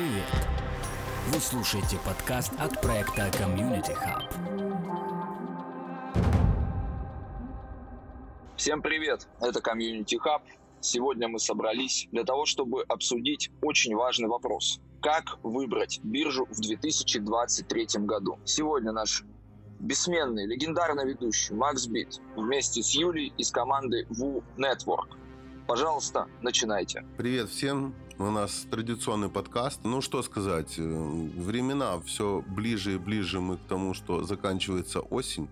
Привет! Вы слушаете подкаст от проекта Community Hub. Всем привет! Это Community Hub. Сегодня мы собрались для того, чтобы обсудить очень важный вопрос. Как выбрать биржу в 2023 году? Сегодня наш бессменный, легендарный ведущий Макс Бит вместе с Юлей из команды WU Network. Пожалуйста, начинайте. Привет всем. У нас традиционный подкаст. Ну, что сказать, э, времена все ближе и ближе мы к тому, что заканчивается осень.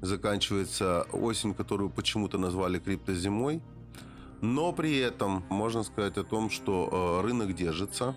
Заканчивается осень, которую почему-то назвали криптозимой. Но при этом можно сказать о том, что э, рынок держится,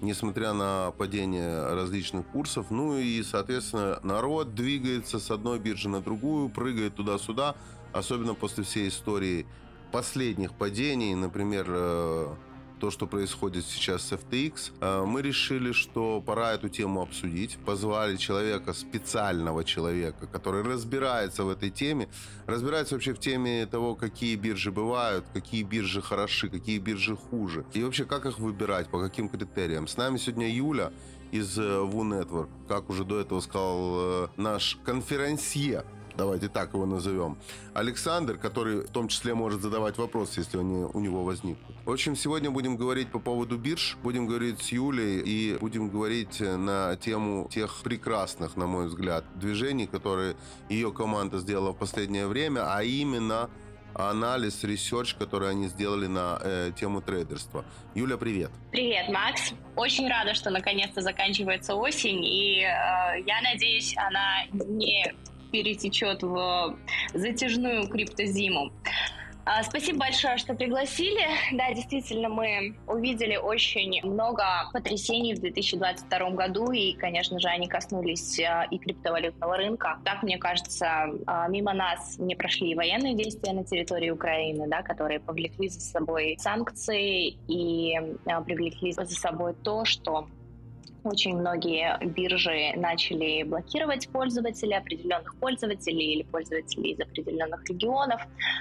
несмотря на падение различных курсов. Ну и, соответственно, народ двигается с одной биржи на другую, прыгает туда-сюда, особенно после всей истории последних падений, например, э, то, что происходит сейчас с FTX, э, мы решили, что пора эту тему обсудить. Позвали человека, специального человека, который разбирается в этой теме, разбирается вообще в теме того, какие биржи бывают, какие биржи хороши, какие биржи хуже. И вообще, как их выбирать, по каким критериям. С нами сегодня Юля из WU э, Network, как уже до этого сказал наш конферансье давайте так его назовем, Александр, который в том числе может задавать вопросы, если они у него возникнут. В общем, сегодня будем говорить по поводу бирж, будем говорить с Юлей и будем говорить на тему тех прекрасных, на мой взгляд, движений, которые ее команда сделала в последнее время, а именно анализ, research, который они сделали на э, тему трейдерства. Юля, привет. Привет, Макс. Очень рада, что наконец-то заканчивается осень, и э, я надеюсь, она не перетечет в затяжную криптозиму. А, спасибо большое, что пригласили. Да, действительно, мы увидели очень много потрясений в 2022 году, и, конечно же, они коснулись а, и криптовалютного рынка. Так, мне кажется, а, мимо нас не прошли военные действия на территории Украины, да, которые повлекли за собой санкции и привлекли за собой то, что очень многие биржи начали блокировать пользователей, определенных пользователей или пользователей из определенных регионов.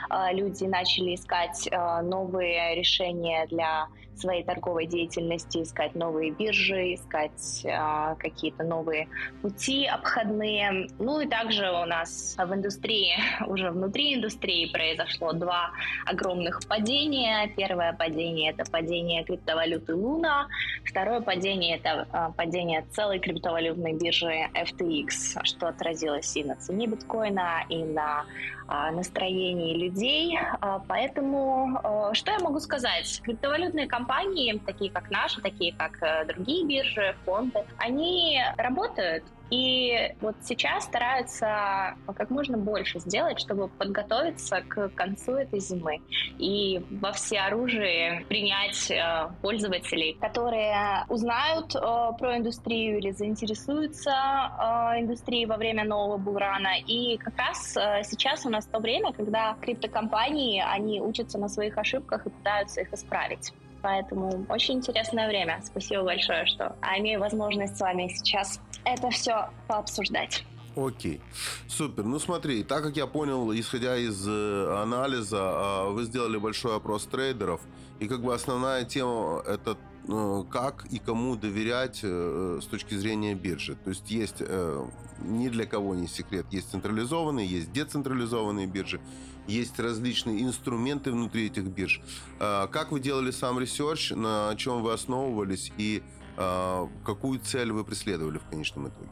А, люди начали искать а, новые решения для своей торговой деятельности, искать новые биржи, искать а, какие-то новые пути обходные. Ну и также у нас в индустрии, уже внутри индустрии произошло два огромных падения. Первое падение — это падение криптовалюты Луна, второе падение — это падение целой криптовалютной биржи FTX, что отразилось и на цене биткоина, и на а, настроении людей. А, поэтому а, что я могу сказать? Криптовалютные компании, такие как наши, такие как э, другие биржи, фонды, они работают, и вот сейчас стараются как можно больше сделать, чтобы подготовиться к концу этой зимы и во все оружие принять э, пользователей, которые узнают э, про индустрию или заинтересуются э, индустрией во время нового бурана. И как раз сейчас у нас то время, когда криптокомпании, они учатся на своих ошибках и пытаются их исправить. Поэтому очень интересное время. Спасибо большое, что имею возможность с вами сейчас это все пообсуждать. Окей, супер. Ну смотри, так как я понял, исходя из э, анализа, э, вы сделали большой опрос трейдеров, и как бы основная тема это э, как и кому доверять э, с точки зрения биржи. То есть есть э, ни для кого не секрет, есть централизованные, есть децентрализованные биржи, есть различные инструменты внутри этих бирж. Э, как вы делали сам research, на чем вы основывались и а, какую цель вы преследовали в конечном итоге?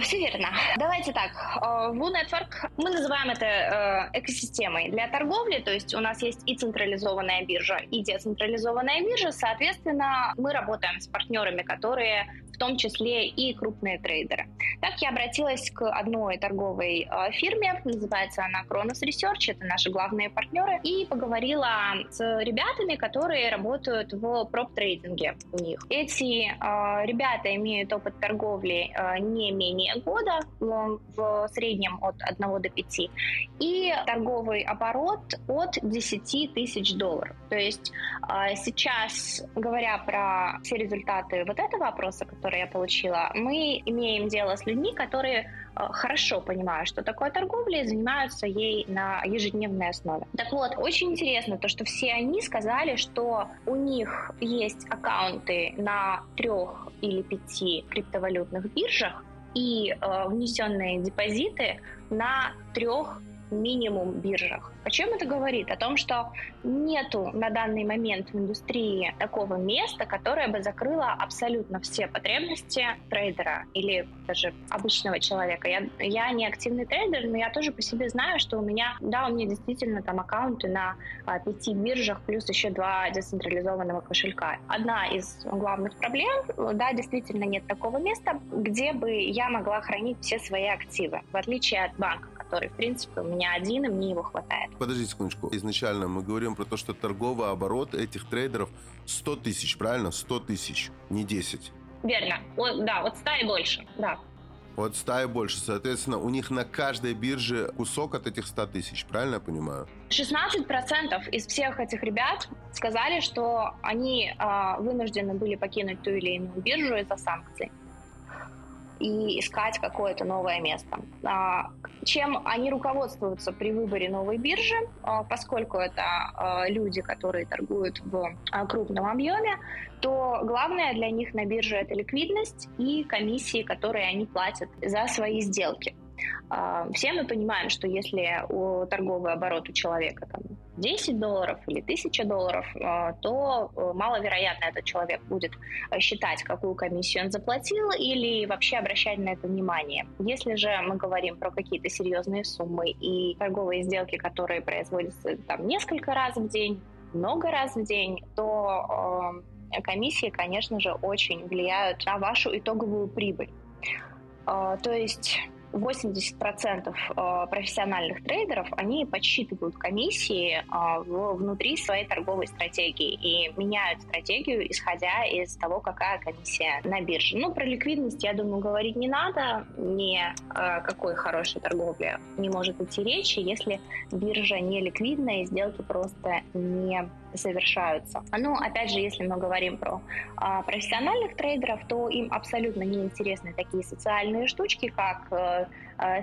Все верно. Давайте так. Woo Network, мы называем это э, экосистемой для торговли, то есть у нас есть и централизованная биржа, и децентрализованная биржа. Соответственно, мы работаем с партнерами, которые в том числе и крупные трейдеры. Так я обратилась к одной торговой э, фирме, называется она Kronos Research, это наши главные партнеры, и поговорила с ребятами, которые работают в проп-трейдинге у них. Эти э, ребята имеют опыт торговли э, не менее течение года в среднем от 1 до 5, и торговый оборот от 10 тысяч долларов. То есть а, сейчас, говоря про все результаты вот этого опроса, который я получила, мы имеем дело с людьми, которые Э, хорошо понимают, что такое торговля, и занимаются ей на ежедневной основе. Так вот, очень интересно то, что все они сказали, что у них есть аккаунты на трех или пяти криптовалютных биржах и э, внесенные депозиты на трех минимум биржах. О чем это говорит? О том, что нету на данный момент в индустрии такого места, которое бы закрыло абсолютно все потребности трейдера или даже обычного человека. Я, я не активный трейдер, но я тоже по себе знаю, что у меня, да, у меня действительно там аккаунты на а, пяти биржах, плюс еще два децентрализованного кошелька. Одна из главных проблем, да, действительно нет такого места, где бы я могла хранить все свои активы, в отличие от банка, который, в принципе, у меня один, и мне его хватает. Подождите секундочку. Изначально мы говорим про то, что торговый оборот этих трейдеров 100 тысяч, правильно? 100 тысяч, не 10. Верно. Вот, да, вот 100 и больше, да. Вот 100 и больше. Соответственно, у них на каждой бирже кусок от этих 100 тысяч, правильно я понимаю? 16% из всех этих ребят сказали, что они э, вынуждены были покинуть ту или иную биржу из-за санкций и искать какое-то новое место. А, чем они руководствуются при выборе новой биржи, а, поскольку это а, люди, которые торгуют в крупном объеме, то главное для них на бирже это ликвидность и комиссии, которые они платят за свои сделки. Все мы понимаем, что если у торговый оборот у человека там, 10 долларов или 1000 долларов, э, то э, маловероятно этот человек будет считать, какую комиссию он заплатил или вообще обращать на это внимание. Если же мы говорим про какие-то серьезные суммы и торговые сделки, которые производятся там несколько раз в день, много раз в день, то э, комиссии, конечно же, очень влияют на вашу итоговую прибыль. Э, то есть 80% э, профессиональных трейдеров, они подсчитывают комиссии э, внутри своей торговой стратегии и меняют стратегию, исходя из того, какая комиссия на бирже. Ну, про ликвидность, я думаю, говорить не надо. Ни о какой хорошей торговле не может идти речи, если биржа не ликвидная и сделки просто не совершаются. Ну, опять же, если мы говорим про а, профессиональных трейдеров, то им абсолютно неинтересны такие социальные штучки, как э,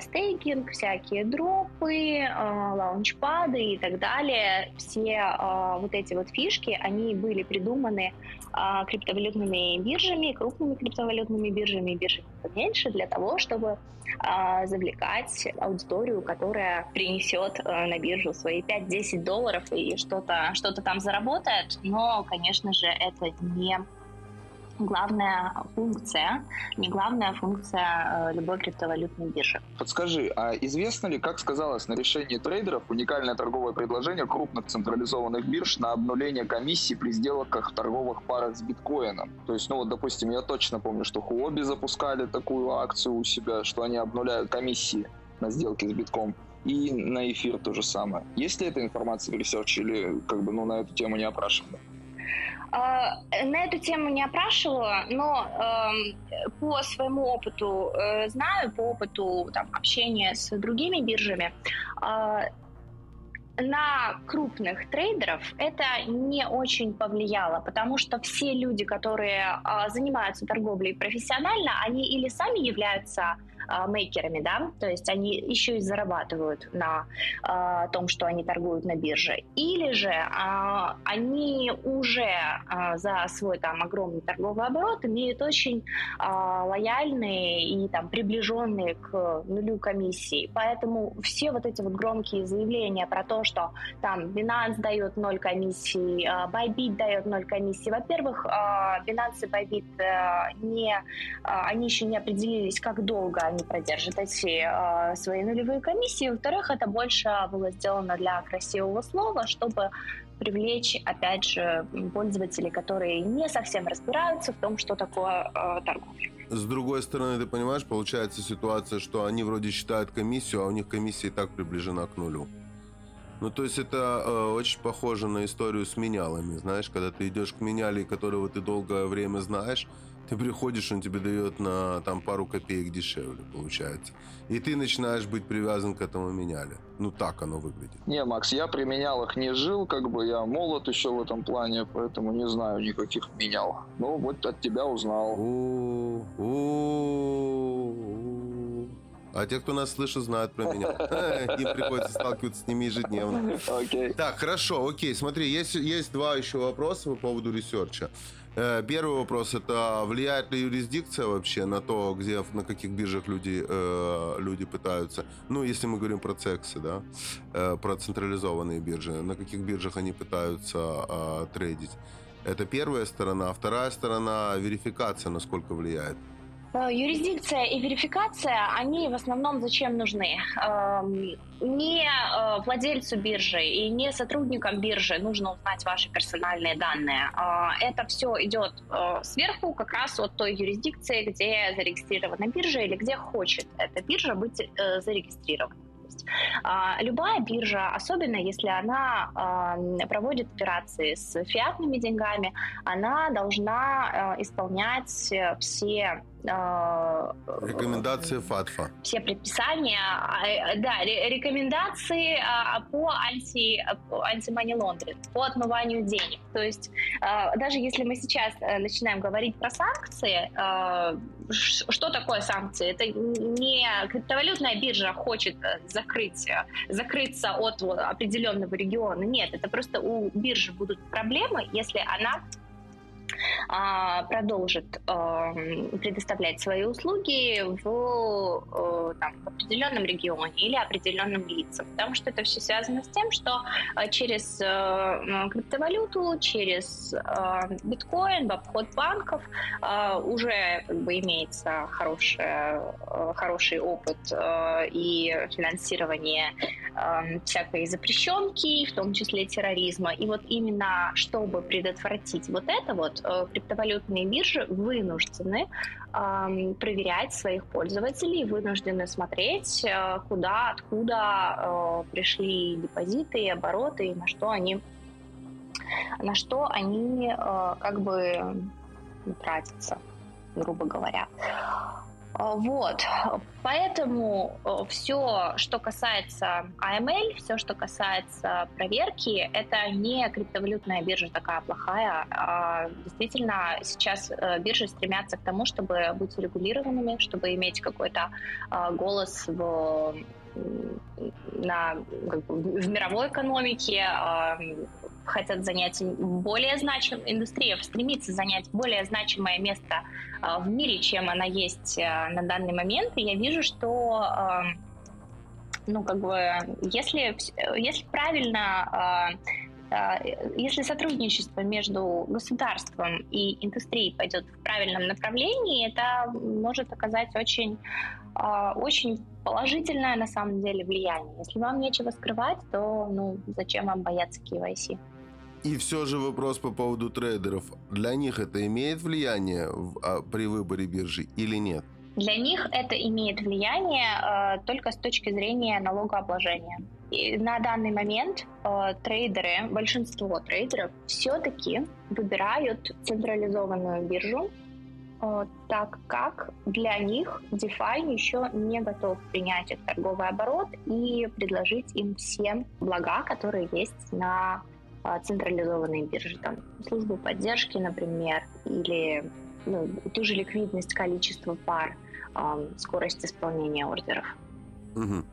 стейкинг, всякие дропы, э, лаунчпады и так далее. Все э, вот эти вот фишки, они были придуманы э, криптовалютными биржами, крупными криптовалютными биржами, биржами поменьше, для того, чтобы э, завлекать аудиторию, которая принесет э, на биржу свои 5-10 долларов и что-то что там заработает. Но, конечно же, это не главная функция, не главная функция э, любой криптовалютной биржи. Подскажи, а известно ли, как сказалось на решении трейдеров уникальное торговое предложение крупных централизованных бирж на обнуление комиссии при сделках в торговых парах с биткоином? То есть, ну вот, допустим, я точно помню, что Хуоби запускали такую акцию у себя, что они обнуляют комиссии на сделки с битком и на эфир то же самое. Есть ли эта информация в ресерче или как бы ну, на эту тему не опрашивали? А, на эту тему не опрашивала, но э, по своему опыту э, знаю, по опыту там, общения с другими биржами, э, на крупных трейдеров это не очень повлияло, потому что все люди, которые э, занимаются торговлей профессионально, они или сами являются а, мейкерами, да, то есть они еще и зарабатывают на а, том, что они торгуют на бирже, или же а, они уже за свой там огромный торговый оборот имеют очень лояльные и там приближенные к нулю комиссии, поэтому все вот эти вот громкие заявления про то, что там Binance дает ноль комиссии, Bybit дает ноль комиссии, во-первых, Binance и Bybit э, не, они еще не определились, как долго они не продержит эти э, свои нулевые комиссии. Во-вторых, это больше было сделано для красивого слова, чтобы привлечь, опять же, пользователей, которые не совсем разбираются в том, что такое э, торговля. С другой стороны, ты понимаешь, получается ситуация, что они вроде считают комиссию, а у них комиссия и так приближена к нулю. Ну, то есть это э, очень похоже на историю с менялами, знаешь, когда ты идешь к меняле, которого ты долгое время знаешь, ты приходишь, он тебе дает на там пару копеек дешевле, получается. И ты начинаешь быть привязан к этому меняле. Ну, так оно выглядит. Не, Макс, я при менялах не жил, как бы я молод еще в этом плане, поэтому не знаю никаких менял. Ну, вот от тебя узнал. А те, кто нас слышит, знают про меня. Им приходится сталкиваться с ними ежедневно. Окей. Так, хорошо, окей. Смотри, есть, есть два еще вопроса по поводу ресерча. Э, Первый вопрос это влияет ли юрисдикция вообще на то, где на каких биржах люди э, люди пытаются. Ну, если мы говорим про цексы, да, э, про централизованные биржи, на каких биржах они пытаются э, трейдить. Это первая сторона. А вторая сторона верификация, насколько влияет. Э, Юрисдикция и верификация, они в основном зачем нужны? Эм, Не э, владельцу биржи и не сотрудникам биржи нужно узнать ваши персональные данные. Э, Это все идет сверху как раз от той юрисдикции, где зарегистрирована биржа или где хочет эта биржа быть зарегистрирована. Любая биржа, особенно если она а, проводит операции с фиатными деньгами, она должна исполнять все Рекомендации ФАТФа. все предписания, а, э, да, ре- рекомендации а, по анти антимани лондринг, по отмыванию денег. То есть а, даже если мы сейчас э, начинаем говорить про санкции, а, что такое санкции? Это не криптовалютная биржа хочет э, закрыть, закрыться от определенного региона. Нет, это просто у биржи будут проблемы, если она а, продолжит эм, предоставлять свои услуги в, э, там, в определенном регионе или определенным лицам. Потому что это все связано с тем, что э, через э, криптовалюту, через биткоин, в обход банков уже как бы имеется хорошая, хороший опыт и финансирование э, всякой запрещенки, в том числе терроризма. И вот именно чтобы предотвратить вот это вот, криптовалютные биржи вынуждены проверять своих пользователей, вынуждены смотреть, э, куда, откуда э, пришли депозиты и обороты, и на что они на что они э, как бы тратятся, грубо говоря. Э, Вот, поэтому все, что касается AML, все, что касается проверки, это не криптовалютная биржа такая плохая. А действительно, сейчас э, биржи стремятся к тому, чтобы быть регулированными, чтобы иметь какой-то э, голос в на, как бы, в мировой экономике, э, хотят занять более значимое, индустрия стремится занять более значимое место э, в мире, чем она есть э, на данный момент. И я вижу, что э, ну, как бы, если, вс- если правильно э, э, если сотрудничество между государством и индустрией пойдет в правильном направлении, это может оказать очень, э, очень положительное на самом деле влияние. Если вам нечего скрывать, то ну, зачем вам бояться KYC? И все же вопрос по поводу трейдеров. Для них это имеет влияние в- а, при выборе биржи или нет? Для них это имеет влияние э, только с точки зрения налогообложения. И на данный момент э, трейдеры, большинство трейдеров все-таки выбирают централизованную биржу, э, так как для них DeFi еще не готов принять их торговый оборот и предложить им все блага, которые есть на э, централизованной бирже, там службу поддержки, например, или ну, ту же ликвидность, количество пар, эм, скорость исполнения ордеров. Мгм.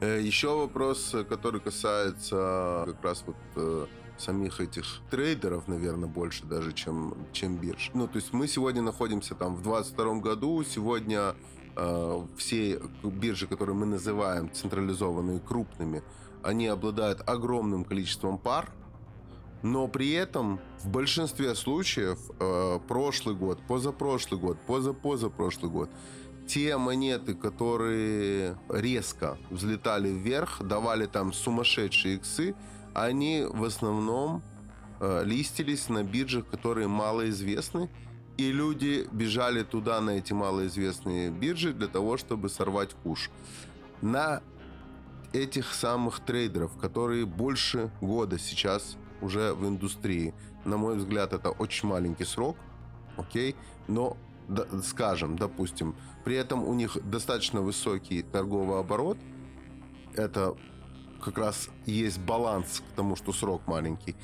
Э, Еще вопрос, э, который касается как раз вот э, самих этих трейдеров, наверное, больше даже, чем, чем бирж. Ну, то есть мы сегодня находимся там в 22 году, сегодня э, все биржи, которые мы называем централизованные, крупными, они обладают огромным количеством пар, но при этом в большинстве случаев э, прошлый год, позапрошлый год, позапозапрошлый год те монеты, которые резко взлетали вверх, давали там сумасшедшие иксы, они в основном э, листились на биржах, которые малоизвестны, и люди бежали туда, на эти малоизвестные биржи, для того, чтобы сорвать куш. На этих самых трейдеров, которые больше года сейчас уже в индустрии. На мой взгляд, это очень маленький срок, окей, но скажем, допустим, при этом у них достаточно высокий торговый оборот, это как раз есть баланс к тому, что срок маленький.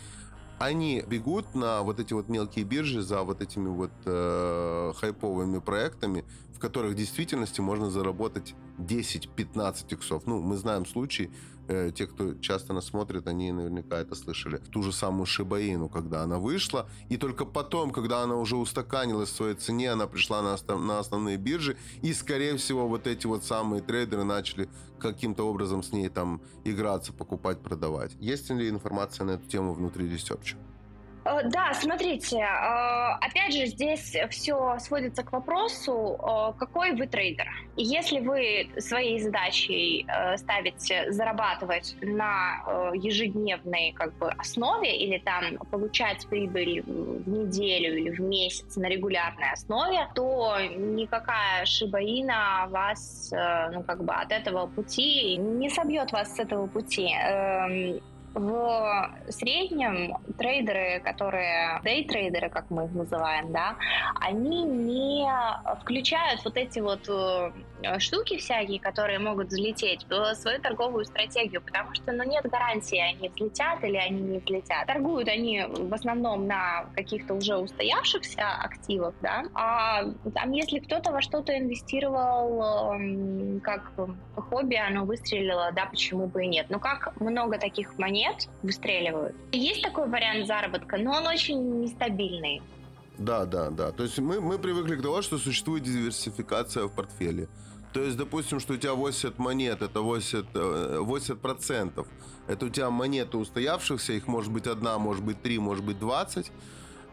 Они бегут на вот эти вот мелкие биржи за вот этими вот э, хайповыми проектами, в которых в действительности можно заработать 10-15 иксов. Ну, мы знаем случаи, э, те, кто часто нас смотрит, они наверняка это слышали. Ту же самую Шибаину, когда она вышла, и только потом, когда она уже устаканилась в своей цене, она пришла на, остав- на основные биржи, и, скорее всего, вот эти вот самые трейдеры начали каким-то образом с ней там играться, покупать, продавать. Есть ли информация на эту тему внутри Research? Э, да, смотрите, э, опять же, здесь все сводится к вопросу, э, какой вы трейдер. Если вы своей задачей ставите зарабатывать на ежедневной как бы, основе или там получать прибыль в неделю или в месяц на регулярной основе, то никакая шибаина вас ну, как бы от этого пути не собьет вас с этого пути эм, в среднем трейдеры, которые дейтрейдеры, как мы их называем, да, они не включают вот эти вот э, штуки всякие, которые могут взлететь в свою торговую стратегию, потому что, ну, нет гарантии, они взлетят или они не взлетят. Торгуют они в основном на каких-то уже устоявшихся активах, да, а там, если кто-то во что-то инвестировал эм, как хобби, оно выстрелило, да, почему бы и нет. Но как много таких монет нет, выстреливают. Есть такой вариант заработка, но он очень нестабильный. Да, да, да. То есть мы, мы привыкли к тому, что существует диверсификация в портфеле. То есть, допустим, что у тебя 80 монет, это 80, 80%. Э, это у тебя монеты устоявшихся, их может быть одна, может быть три, может быть 20.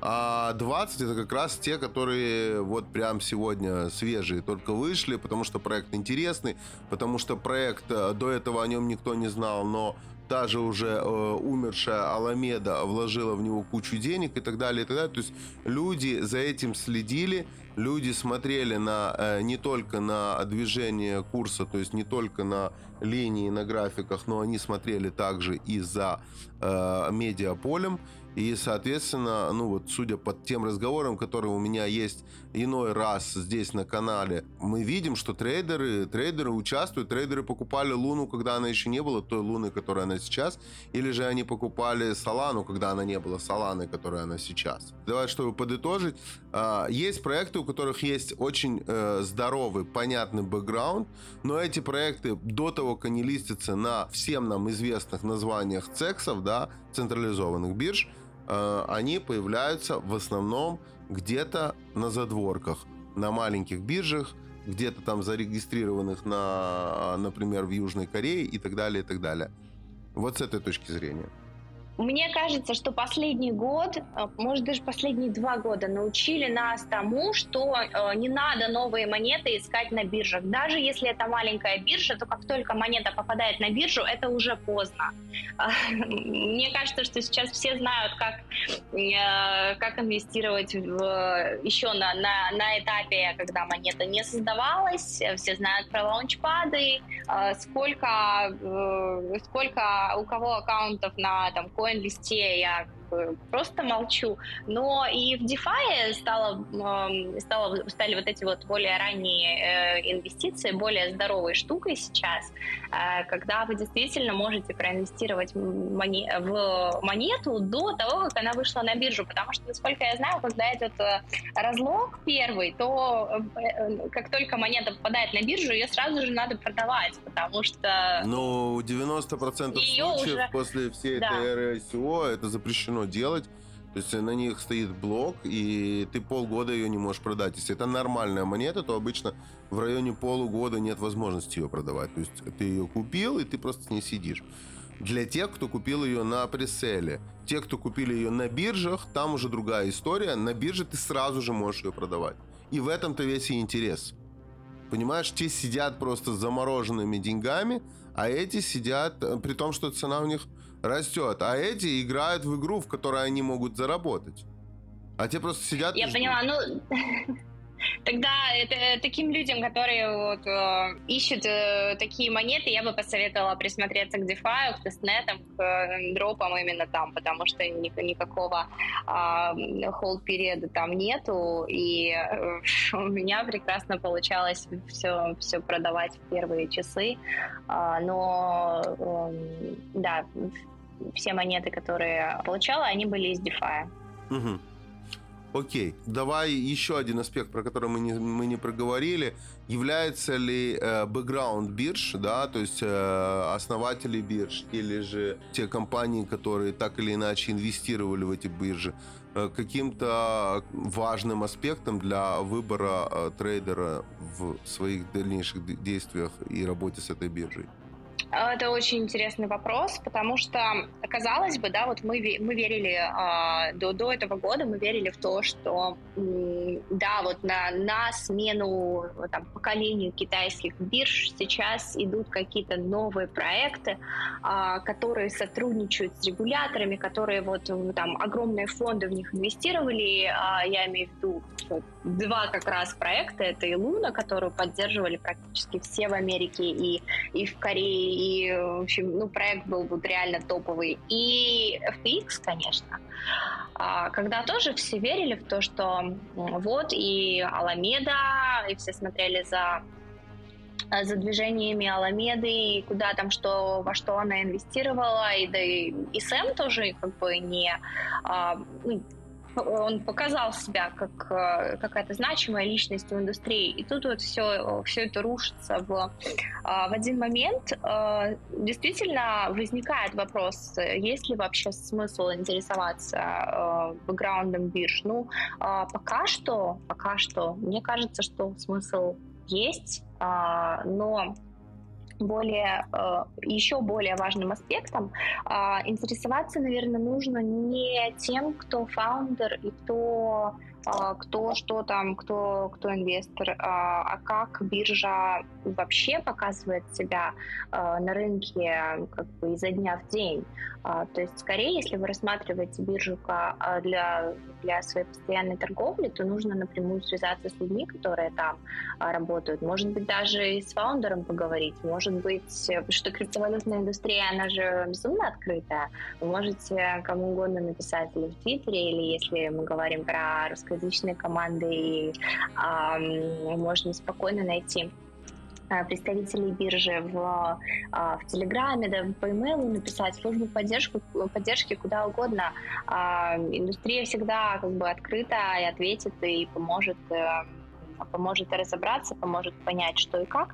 А 20 это как раз те, которые вот прям сегодня свежие, только вышли, потому что проект интересный, потому что проект, э, до этого о нем никто не знал, но та же уже э, умершая Аламеда вложила в него кучу денег и так далее, и так далее. То есть люди за этим следили, люди смотрели на, э, не только на движение курса, то есть не только на линии, на графиках, но они смотрели также и за э, медиаполем. И, соответственно, ну вот, судя по тем разговорам, которые у меня есть иной раз здесь на канале, мы видим, что трейдеры, трейдеры участвуют, трейдеры покупали Луну, когда она еще не была той Луны, которая она сейчас, или же они покупали Солану, когда она не была Соланой, которая она сейчас. Давай, чтобы подытожить, а, есть проекты, у которых есть очень э, здоровый, понятный бэкграунд, но эти проекты до того, как они листятся на всем нам известных названиях цексов, да, централизованных бирж, Э, они появляются в основном где-то на задворках, на маленьких биржах, где-то там зарегистрированных, на, например, в Южной Корее и так далее, и так далее. Вот с этой точки зрения. Мне кажется, что последний год, э, может даже последние два года научили нас тому, что э, не надо новые монеты искать на биржах. Даже если это маленькая биржа, то как только монета попадает на биржу, это уже поздно. Мне кажется, что сейчас все знают, как, э, как инвестировать в, еще на, на, на этапе, когда монета не создавалась. Все знают про лаунчпады, сколько, сколько у кого аккаунтов на там, Bowen listeye ya я просто молчу. Но и в DeFi стало, стало, стали вот эти вот более ранние э, инвестиции более здоровой штукой сейчас, э, когда вы действительно можете проинвестировать в монету до того, как она вышла на биржу. Потому что, насколько я знаю, когда этот э, разлог первый, то как только монета попадает на биржу, ее сразу же надо продавать, потому что... Ну, 90% ее случаев уже... после всей да. этой ICO это запрещено делать. То есть на них стоит блок, и ты полгода ее не можешь продать. Если это нормальная монета, то обычно в районе полугода нет возможности ее продавать. То есть ты ее купил, и ты просто с ней сидишь. Для тех, кто купил ее на преселе. Те, кто купили ее на биржах, там уже другая история. На бирже ты сразу же можешь ее продавать. И в этом-то весь и интерес. Понимаешь, те сидят просто замороженными деньгами, а эти сидят, э, при том, что цена у них растет, а эти играют в игру, в которой они могут заработать. А те просто сидят. Я поняла, ну Тогда это, таким людям, которые вот, э, ищут э, такие монеты, я бы посоветовала присмотреться к DeFi, к тестнетам, к э, дропам именно там, потому что ни, никакого э, холд-периода там нету, и э, у меня прекрасно получалось все, все продавать в первые часы, э, но э, да, все монеты, которые получала, они были из DeFi. Угу. Окей, давай еще один аспект, про который мы не, мы не проговорили. Является ли э, бэкграунд бирж, да, то есть э, основатели бирж или же те компании, которые так или иначе инвестировали в эти биржи, э, каким-то важным аспектом для выбора э, трейдера в своих дальнейших действиях и работе с этой биржей? Это очень интересный вопрос, потому что, казалось бы, да, вот мы, мы верили э, до, до этого года, мы верили в то, что, э, да, вот на, на смену там, поколению китайских бирж сейчас идут какие-то новые проекты, э, которые сотрудничают с регуляторами, которые вот там огромные фонды в них инвестировали, э, я имею в виду два как раз проекта, это и Луна, которую поддерживали практически все в Америке и, и в Корее, и, в общем, ну, проект был вот реально топовый. И FTX, конечно. А, когда тоже все верили в то, что вот и Аламеда, и все смотрели за за движениями Аламеды, и куда там что, во что она инвестировала, и да и, и Сэм тоже как бы не, а, ну, он показал себя как э, какая-то значимая личность в индустрии. И тут вот все, все это рушится в, а, в один момент. Э, действительно возникает вопрос, есть ли вообще смысл интересоваться э, бэкграундом бирж. Ну, пока что, пока что, мне кажется, что смысл есть, но более, э, еще более важным аспектом, а, интересоваться, наверное, нужно не тем, кто фаундер и кто кто что там, кто, кто инвестор, а, а как биржа вообще показывает себя на рынке как бы изо дня в день. То есть, скорее, если вы рассматриваете биржу для, для своей постоянной торговли, то нужно напрямую связаться с людьми, которые там работают. Может быть, даже и с фаундером поговорить. Может быть, что криптовалютная индустрия, она же безумно открытая. Вы можете кому угодно написать или в Твиттере, или если мы говорим про русскоязычную русскоязычные команды, и э, можно спокойно найти а, представителей биржи в, а, в Телеграме, да, по имейлу написать, службу поддержку, поддержки куда угодно. Индустрия всегда как бы открыта и ответит, и поможет э, поможет разобраться, поможет понять, что и как.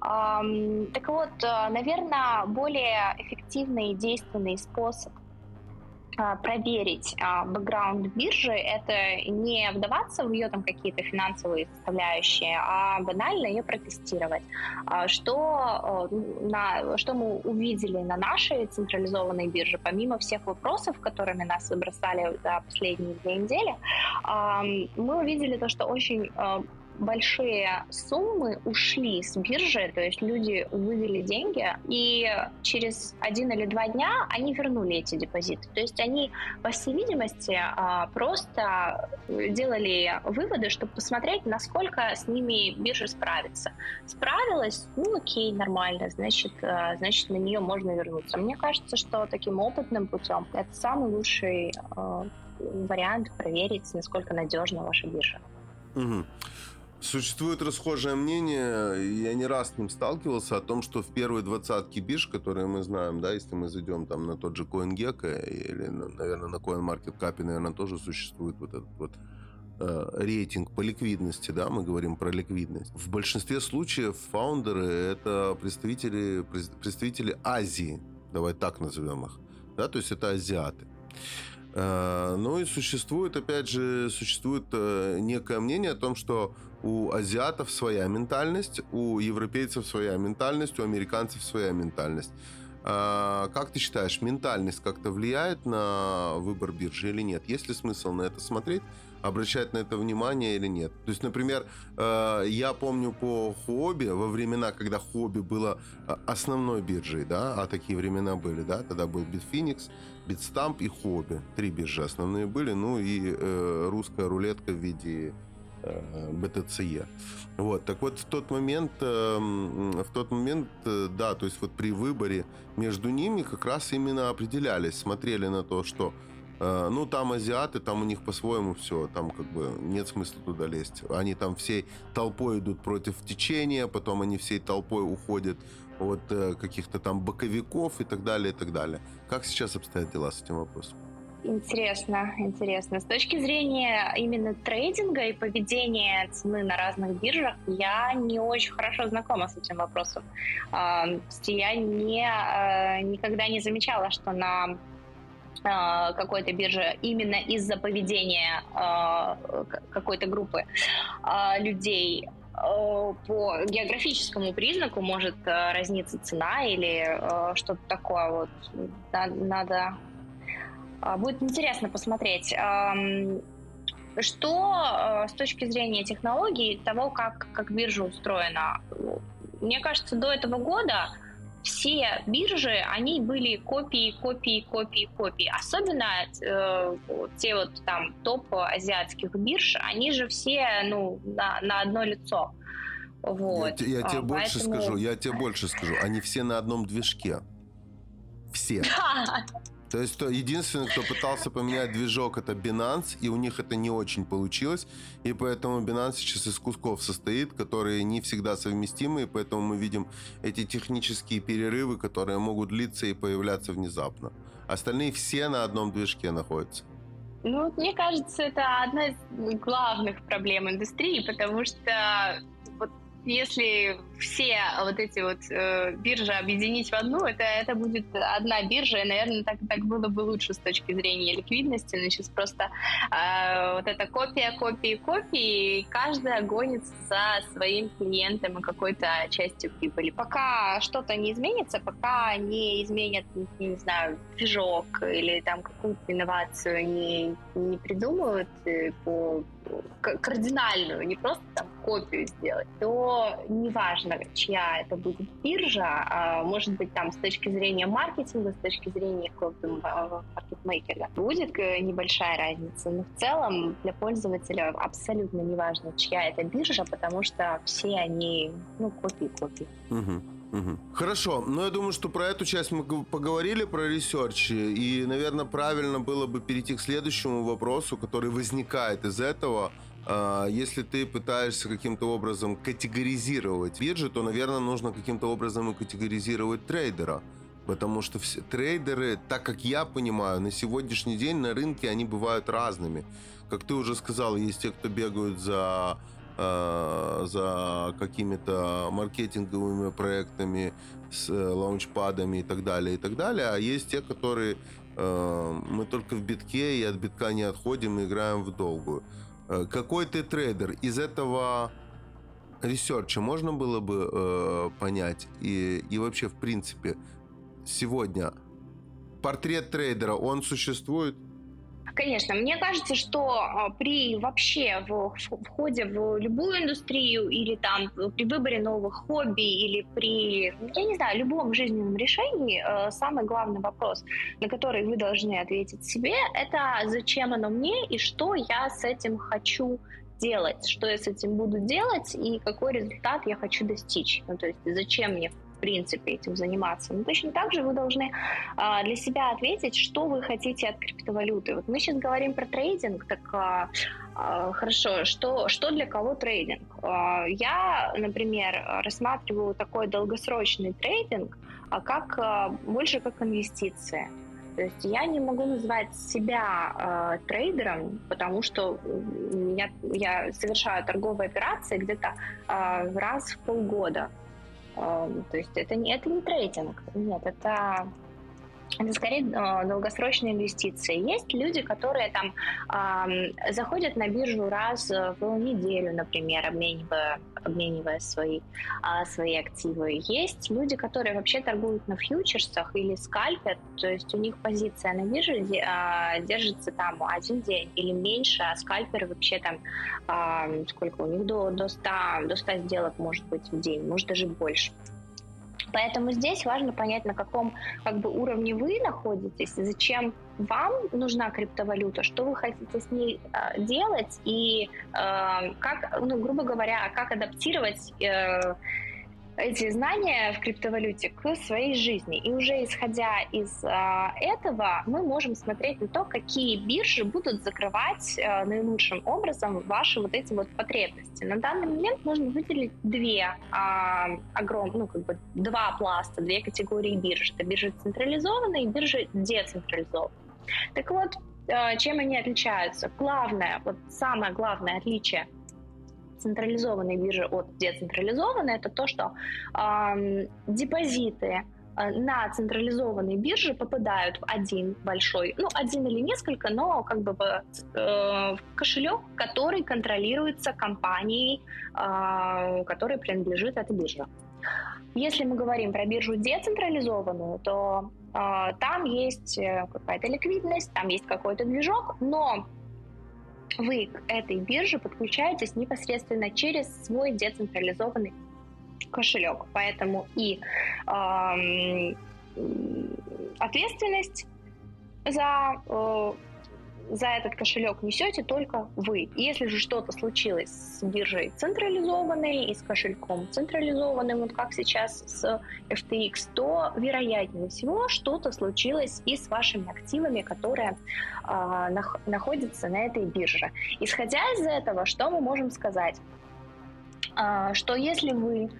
Так вот, э, наверное, более эффективный и действенный способ а, проверить а, бэкграунд биржи, это не вдаваться в ее там какие-то финансовые составляющие, а банально ее протестировать. А, что, на, что мы увидели на нашей централизованной бирже, помимо всех вопросов, которыми нас забросали за последние две недели, мы увидели то, что очень большие суммы ушли с биржи, то есть люди вывели деньги, и через один или два дня они вернули эти депозиты. То есть они, по всей видимости, а, просто делали выводы, чтобы посмотреть, насколько с ними биржа справится. Справилась, ну окей, нормально, значит, а, значит на нее можно вернуться. Мне кажется, что таким опытным путем это самый лучший а, вариант проверить, насколько надежна ваша биржа. Угу. Существует расхожее мнение, я не раз с ним сталкивался, о том, что в первые двадцатки бирж, которые мы знаем, да, если мы зайдем там на тот же CoinGecko или, наверное, на CoinMarketCap, наверное, тоже существует вот этот вот э, рейтинг по ликвидности, да, мы говорим про ликвидность. В большинстве случаев фаундеры это представители, представители Азии, давай так назовем их, да, то есть это азиаты. Э, ну и существует, опять же, существует э, некое мнение о том, что у азиатов своя ментальность, у европейцев своя ментальность, у американцев своя ментальность. А, как ты считаешь, ментальность как-то влияет на выбор биржи или нет? Есть ли смысл на это смотреть, обращать на это внимание или нет? То есть, например, э, я помню по хобби, во времена, когда хобби было э, основной биржей, да, а такие времена были, да, тогда был Bitfinex, Bitstamp и хобби. Три биржи основные были, ну и э, русская рулетка в виде BTCE. Вот, так вот в тот момент, в тот момент, да, то есть вот при выборе между ними как раз именно определялись, смотрели на то, что ну, там азиаты, там у них по-своему все, там как бы нет смысла туда лезть. Они там всей толпой идут против течения, потом они всей толпой уходят от каких-то там боковиков и так далее, и так далее. Как сейчас обстоят дела с этим вопросом? Интересно, интересно. С точки зрения именно трейдинга и поведения цены на разных биржах, я не очень хорошо знакома с этим вопросом. Я не, э, никогда не замечала, что на э, какой-то бирже именно из-за поведения э, какой-то группы людей по географическому признаку может разниться цена или что-то такое. Вот надо а, будет интересно посмотреть, что э, с точки зрения технологий, того, как, как биржа устроена. Мне кажется, до этого года все биржи, они были копии, копии, копии, копии. Особенно э, те вот там топ азиатских бирж, они же все ну, на, на одно лицо. Вот. Я, я тебе а, больше поэтому... скажу, я тебе больше скажу. Они все на одном движке. Все. Да. То есть то, единственный, кто пытался поменять движок, это Binance, и у них это не очень получилось, и поэтому Binance сейчас из кусков состоит, которые не всегда совместимы, и поэтому мы видим эти технические перерывы, которые могут длиться и появляться внезапно. Остальные все на одном движке находятся. Ну, мне кажется, это одна из главных проблем индустрии, потому что если все вот эти вот э, биржи объединить в одну, это, это будет одна биржа, и, наверное, так, так было бы лучше с точки зрения ликвидности, но сейчас просто э, вот эта копия, копии, копии, и каждая гонится за своим клиентом и какой-то частью прибыли. Пока что-то не изменится, пока не изменят, не знаю, движок или там какую-то инновацию не, не придумают э, по кардинальную, не просто там копию сделать, то неважно, чья это будет биржа, а, может быть, там с точки зрения маркетинга, с точки зрения маркетмейкера, будет небольшая разница, но в целом для пользователя абсолютно неважно, чья это биржа, потому что все они, ну, копии-копии. Угу. Угу. Хорошо, но я думаю, что про эту часть мы поговорили, про research, и, наверное, правильно было бы перейти к следующему вопросу, который возникает из этого. А, если ты пытаешься каким-то образом категоризировать биржи, то, наверное, нужно каким-то образом и категоризировать трейдера. Потому что все трейдеры, так как я понимаю, на сегодняшний день на рынке они бывают разными. Как ты уже сказал, есть те, кто бегают за Э, за какими-то маркетинговыми проектами с э, лаунчпадами и так далее, и так далее. А есть те, которые э, мы только в битке и от битка не отходим и играем в долгую. Какой ты трейдер? Из этого ресерча можно было бы э, понять и, и вообще в принципе сегодня портрет трейдера он существует? Конечно, мне кажется, что а, при вообще в, в ходе в любую индустрию или там при выборе новых хобби или при, я не знаю, любом жизненном решении э, самый главный вопрос, на который вы должны ответить себе, это зачем оно мне и что я с этим хочу делать, что я с этим буду делать и какой результат я хочу достичь. Ну, то есть зачем мне принципе этим заниматься. Но точно так же вы должны а, для себя ответить, что вы хотите от криптовалюты. Вот мы сейчас говорим про трейдинг, так а, а, хорошо, что, что для кого трейдинг? А, я, например, рассматриваю такой долгосрочный трейдинг а как а, больше как инвестиция. То есть я не могу назвать себя э, трейдером, потому что я, я совершаю торговые операции где-то э, раз в полгода. То есть это не, это не трейдинг, нет, это это скорее э, долгосрочные инвестиции. Есть люди, которые там э, заходят на биржу раз в неделю, например, обменивая, обменивая свои, э, свои активы. Есть люди, которые вообще торгуют на фьючерсах или скальпят, то есть у них позиция на бирже э, держится там один день или меньше, а скальперы вообще там э, сколько у них до, до, 100, до 100 сделок может быть в день, может даже больше. Поэтому здесь важно понять, на каком как бы, уровне вы находитесь, зачем вам нужна криптовалюта, что вы хотите с ней э, делать и э, как, ну, грубо говоря, как адаптировать э, эти знания в криптовалюте к своей жизни. И уже исходя из а, этого, мы можем смотреть на то, какие биржи будут закрывать а, наилучшим образом ваши вот эти вот потребности. На данный момент можно выделить две а, огромные, ну как бы два пласта, две категории бирж. Это биржи централизованные и биржи децентрализованные. Так вот, а, чем они отличаются? Главное, вот самое главное отличие – централизованной биржи от децентрализованной, это то, что э, депозиты на централизованной бирже попадают в один большой, ну, один или несколько, но как бы э, кошелек, который контролируется компанией, э, которой принадлежит эта биржа. Если мы говорим про биржу децентрализованную, то э, там есть э, какая-то ликвидность, там есть какой-то движок, но вы к этой бирже подключаетесь непосредственно через свой децентрализованный кошелек. Поэтому и э, ответственность за э, за этот кошелек несете только вы. Если же что-то случилось с биржей централизованной и с кошельком централизованным, вот как сейчас с FTX, то вероятнее всего что-то случилось и с вашими активами, которые э, нах- находятся на этой бирже. Исходя из этого, что мы можем сказать? Э, что если вы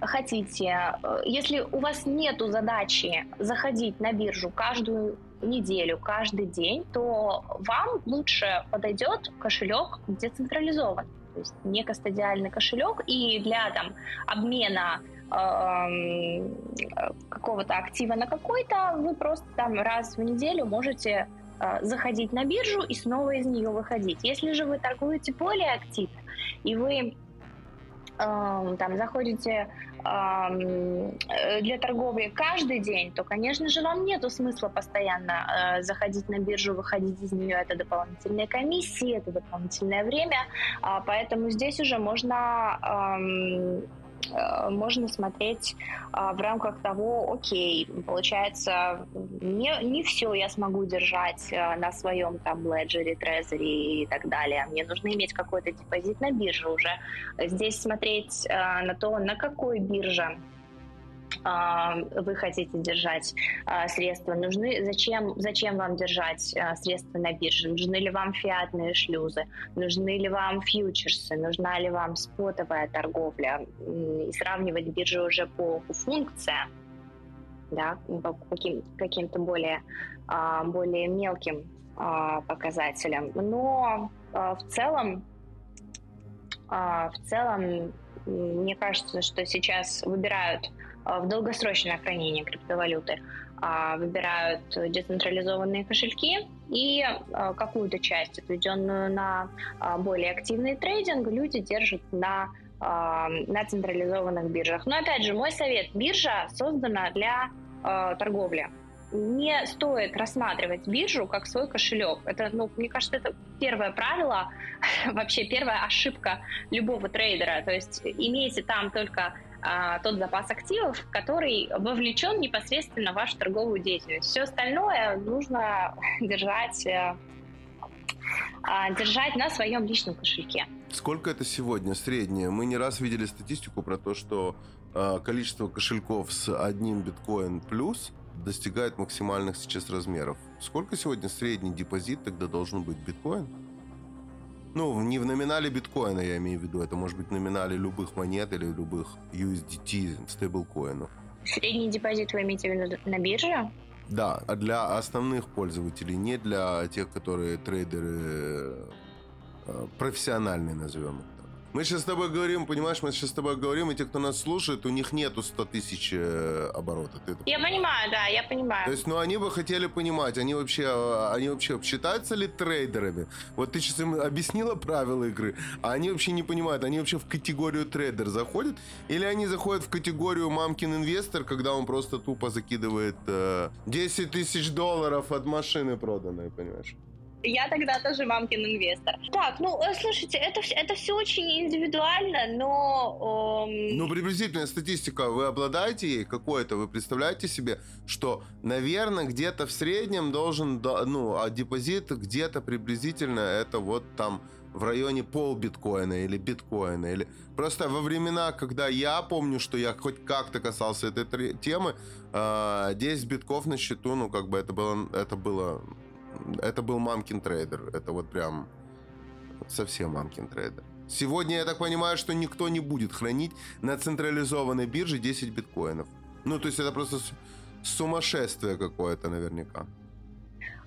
хотите, э, если у вас нет задачи заходить на биржу каждую неделю, каждый день, то вам лучше подойдет кошелек децентрализован. То есть не кастодиальный кошелек, и для там, обмена э, какого-то актива на какой-то вы просто там раз в неделю можете э, заходить на биржу и снова из нее выходить. Если же вы торгуете более активно, и вы э, там заходите для торговли каждый день, то, конечно же, вам нет смысла постоянно э, заходить на биржу, выходить из нее. Это дополнительные комиссии, это дополнительное время. А, поэтому здесь уже можно э, можно смотреть а, в рамках того, окей, получается, не, не все я смогу держать а, на своем там леджере, трезере и так далее. Мне нужно иметь какой-то депозит на бирже уже. Здесь смотреть а, на то, на какой бирже вы хотите держать а, средства, нужны, зачем, зачем вам держать а, средства на бирже, нужны ли вам фиатные шлюзы, нужны ли вам фьючерсы, нужна ли вам спотовая торговля, и сравнивать биржи уже по, функциям, да, по каким, каким-то более, более мелким показателям. Но в целом, в целом, мне кажется, что сейчас выбирают а, в долгосрочное хранение криптовалюты а, выбирают децентрализованные кошельки и а, какую-то часть, отведенную на более активный трейдинг, люди держат на на централизованных биржах. Но опять же, мой совет: биржа создана для торговли. Не стоит рассматривать биржу как свой кошелек. Это, ну, мне кажется, это первое правило, вообще первая ошибка любого трейдера. То есть имейте там только а, тот запас активов, который вовлечен непосредственно в вашу торговую деятельность. Все остальное нужно держать, э, а, держать на своем личном кошельке. Сколько это сегодня среднее? Мы не раз видели статистику про то, что а, количество кошельков с одним биткоин плюс достигает максимальных сейчас размеров. Сколько сегодня средний депозит тогда должен быть биткоин? Ну, не в номинале биткоина, я имею в виду. Это может быть в номинале любых монет или любых USDT стейблкоинов. Средний депозит вы имеете в виду на бирже? Да, а для основных пользователей, не для тех, которые трейдеры э, профессиональные, назовем их мы сейчас с тобой говорим, понимаешь, мы сейчас с тобой говорим, и те, кто нас слушает, у них нету 100 тысяч э, оборотов. я понимаю, да, я понимаю. То есть, ну, они бы хотели понимать, они вообще, а, они вообще считаются ли трейдерами? Вот ты сейчас им объяснила правила игры, а они вообще не понимают, они вообще в категорию трейдер заходят, или они заходят в категорию мамкин инвестор, когда он просто тупо закидывает э, 10 тысяч долларов от машины проданной, понимаешь? Я тогда тоже мамкин инвестор. Так, ну, э, слушайте, это, это все очень индивидуально, но... Эм... Ну, приблизительная статистика, вы обладаете ей какой-то? Вы представляете себе, что, наверное, где-то в среднем должен, ну, а депозит где-то приблизительно это вот там в районе пол биткоина или биткоина. Или... Просто во времена, когда я помню, что я хоть как-то касался этой темы, 10 а, битков на счету, ну, как бы это было, это было, это был мамкин трейдер. Это вот прям совсем мамкин трейдер. Сегодня я так понимаю, что никто не будет хранить на централизованной бирже 10 биткоинов. Ну, то есть это просто сумасшествие какое-то наверняка.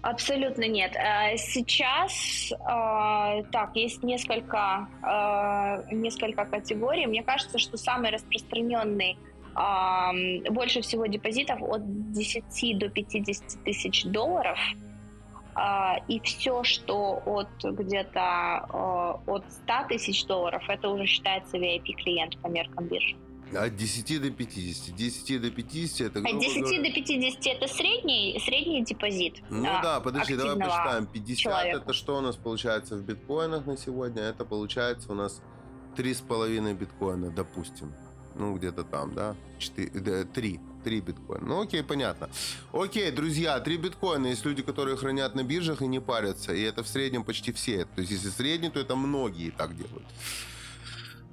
Абсолютно нет. Э, сейчас э, так есть несколько э, несколько категорий. Мне кажется, что самый распространенный больше всего депозитов от 10 до 50 тысяч долларов. И все, что от где-то от 100 тысяч долларов, это уже считается VIP-клиент по меркам биржи. От 10 до 50. 10 до 50 это... От 10 говоря... до 50 это средний, средний депозит. Ну а, да, подожди, давай посчитаем. 50 человека. это что у нас получается в биткоинах на сегодня? Это получается у нас 3,5 биткоина, допустим. Ну, где-то там, да? 4, 3. 3 биткоина. Ну, окей, понятно. Окей, друзья, 3 биткоина. Есть люди, которые хранят на биржах и не парятся. И это в среднем почти все. То есть, если средний, то это многие так делают.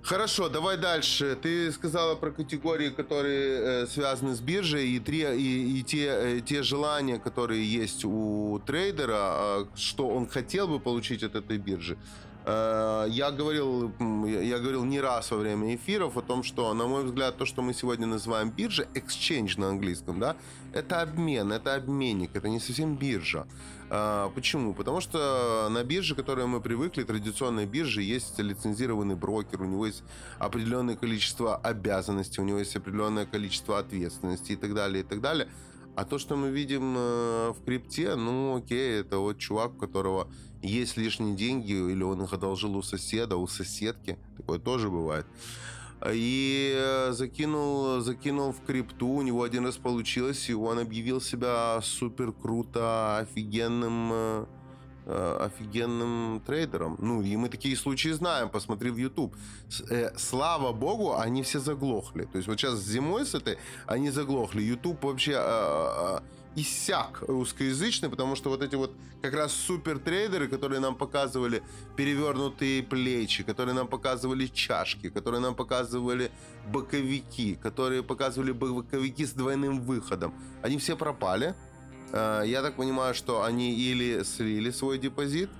Хорошо, давай дальше. Ты сказала про категории, которые э, связаны с биржей, и, три, и, и те, э, те желания, которые есть у трейдера, э, что он хотел бы получить от этой биржи. Э, я говорил, я говорил не раз во время эфиров о том, что, на мой взгляд, то, что мы сегодня называем биржа, exchange на английском, да, это обмен, это обменник, это не совсем биржа. А, почему? Потому что на бирже, к которой мы привыкли, традиционной бирже, есть лицензированный брокер, у него есть определенное количество обязанностей, у него есть определенное количество ответственности и так далее, и так далее. А то, что мы видим э, в крипте, ну окей, это вот чувак, у которого есть лишние деньги, или он их одолжил у соседа, у соседки. Такое тоже бывает и э, закинул, закинул в крипту, у него один раз получилось, и он объявил себя супер круто, офигенным, э, офигенным трейдером. Ну, и мы такие случаи знаем, посмотри в YouTube. Слава богу, они все заглохли. То есть вот сейчас зимой с этой они заглохли. YouTube вообще иссяк русскоязычный, потому что вот эти вот как раз супер трейдеры, которые нам показывали перевернутые плечи, которые нам показывали чашки, которые нам показывали боковики, которые показывали боковики с двойным выходом, они все пропали. Э, я так понимаю, что они или слили свой депозит,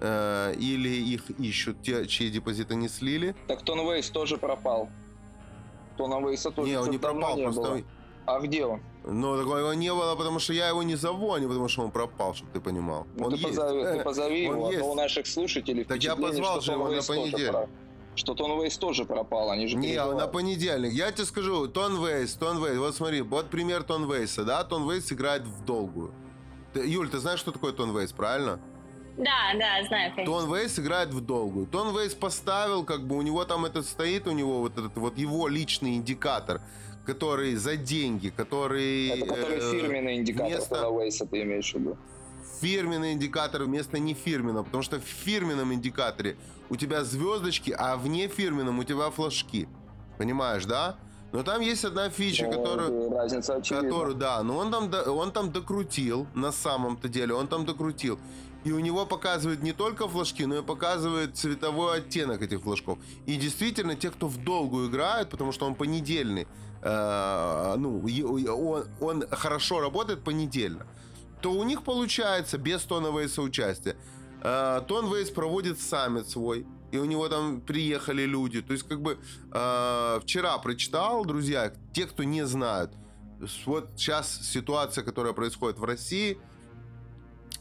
э, или их ищут те, чьи депозиты не слили. Так Тон Вейс тоже пропал. Тона Вейса тоже не, он не пропал, не просто... Было. А где он? Ну, такого его не было, потому что я его не зову, а не потому что он пропал, чтобы ты понимал. Ну, он ты, есть. Позови, ты позови он его, а есть. у наших слушателей Так я позвал же его на понедельник. Что Тон Вейс тоже пропал, они же Не, переживают. на понедельник. Я тебе скажу, Тон Вейс, Тон Вейс, вот смотри, вот пример Тон Вейса, да, Тон Вейс играет в долгую. Ты, Юль, ты знаешь, что такое Тон Вейс, правильно? Да, да, знаю. Конечно. Тон Вейс играет в долгую. Тон Вейс поставил, как бы у него там этот стоит, у него вот этот вот его личный индикатор – который за деньги, который... Это который э, фирменный индикатор вместо... Waze, ты имеешь в виду? Фирменный индикатор вместо нефирменного, потому что в фирменном индикаторе у тебя звездочки, а в нефирменном у тебя флажки. Понимаешь, да? Но там есть одна фича, ну, которую... Разница очевидна. Которую, да, но он там, он там докрутил, на самом-то деле, он там докрутил. И у него показывает не только флажки, но и показывает цветовой оттенок этих флажков. И действительно, те, кто в долгую играют, потому что он понедельный, э, ну, он, он хорошо работает понедельно, то у них получается без Тона Вейса участия. Э, Тон Вейс проводит саммит свой, и у него там приехали люди. То есть, как бы, э, вчера прочитал, друзья, те, кто не знают, вот сейчас ситуация, которая происходит в России,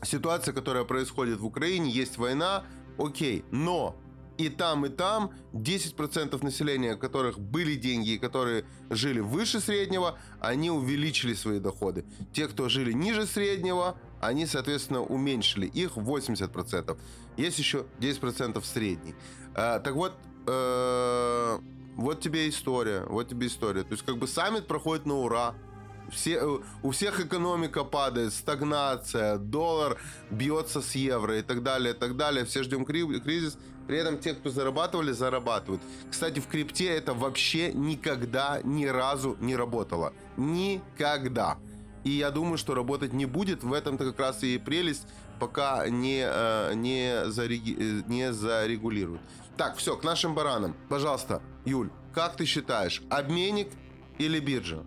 ситуация, которая происходит в Украине, есть война, окей, но и там, и там 10% населения, у которых были деньги и которые жили выше среднего, они увеличили свои доходы. Те, кто жили ниже среднего, они, соответственно, уменьшили их 80%. Есть еще 10% средний. А, так вот, э, вот тебе история, вот тебе история. То есть как бы саммит проходит на ура. Все, э, у всех экономика падает, стагнация, доллар бьется с евро и так далее, и так далее. Все ждем кризис. При этом те, кто зарабатывали, зарабатывают. Кстати, в крипте это вообще никогда, ни разу не работало. Никогда. И я думаю, что работать не будет. В этом-то как раз и прелесть, пока не, э, не, зареги, э, не зарегулируют. Так, все, к нашим баранам. Пожалуйста, Юль, как ты считаешь, обменник или биржа?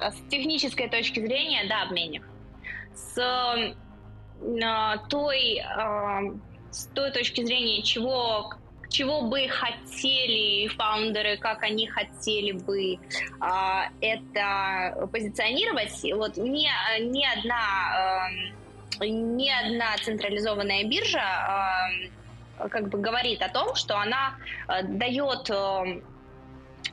А с технической точки зрения, да, обменник. С э, той, э, с той точки зрения, чего, чего бы хотели фаундеры, как они хотели бы э, это позиционировать, вот ни, ни одна э, ни одна централизованная биржа э, как бы говорит о том, что она э, дает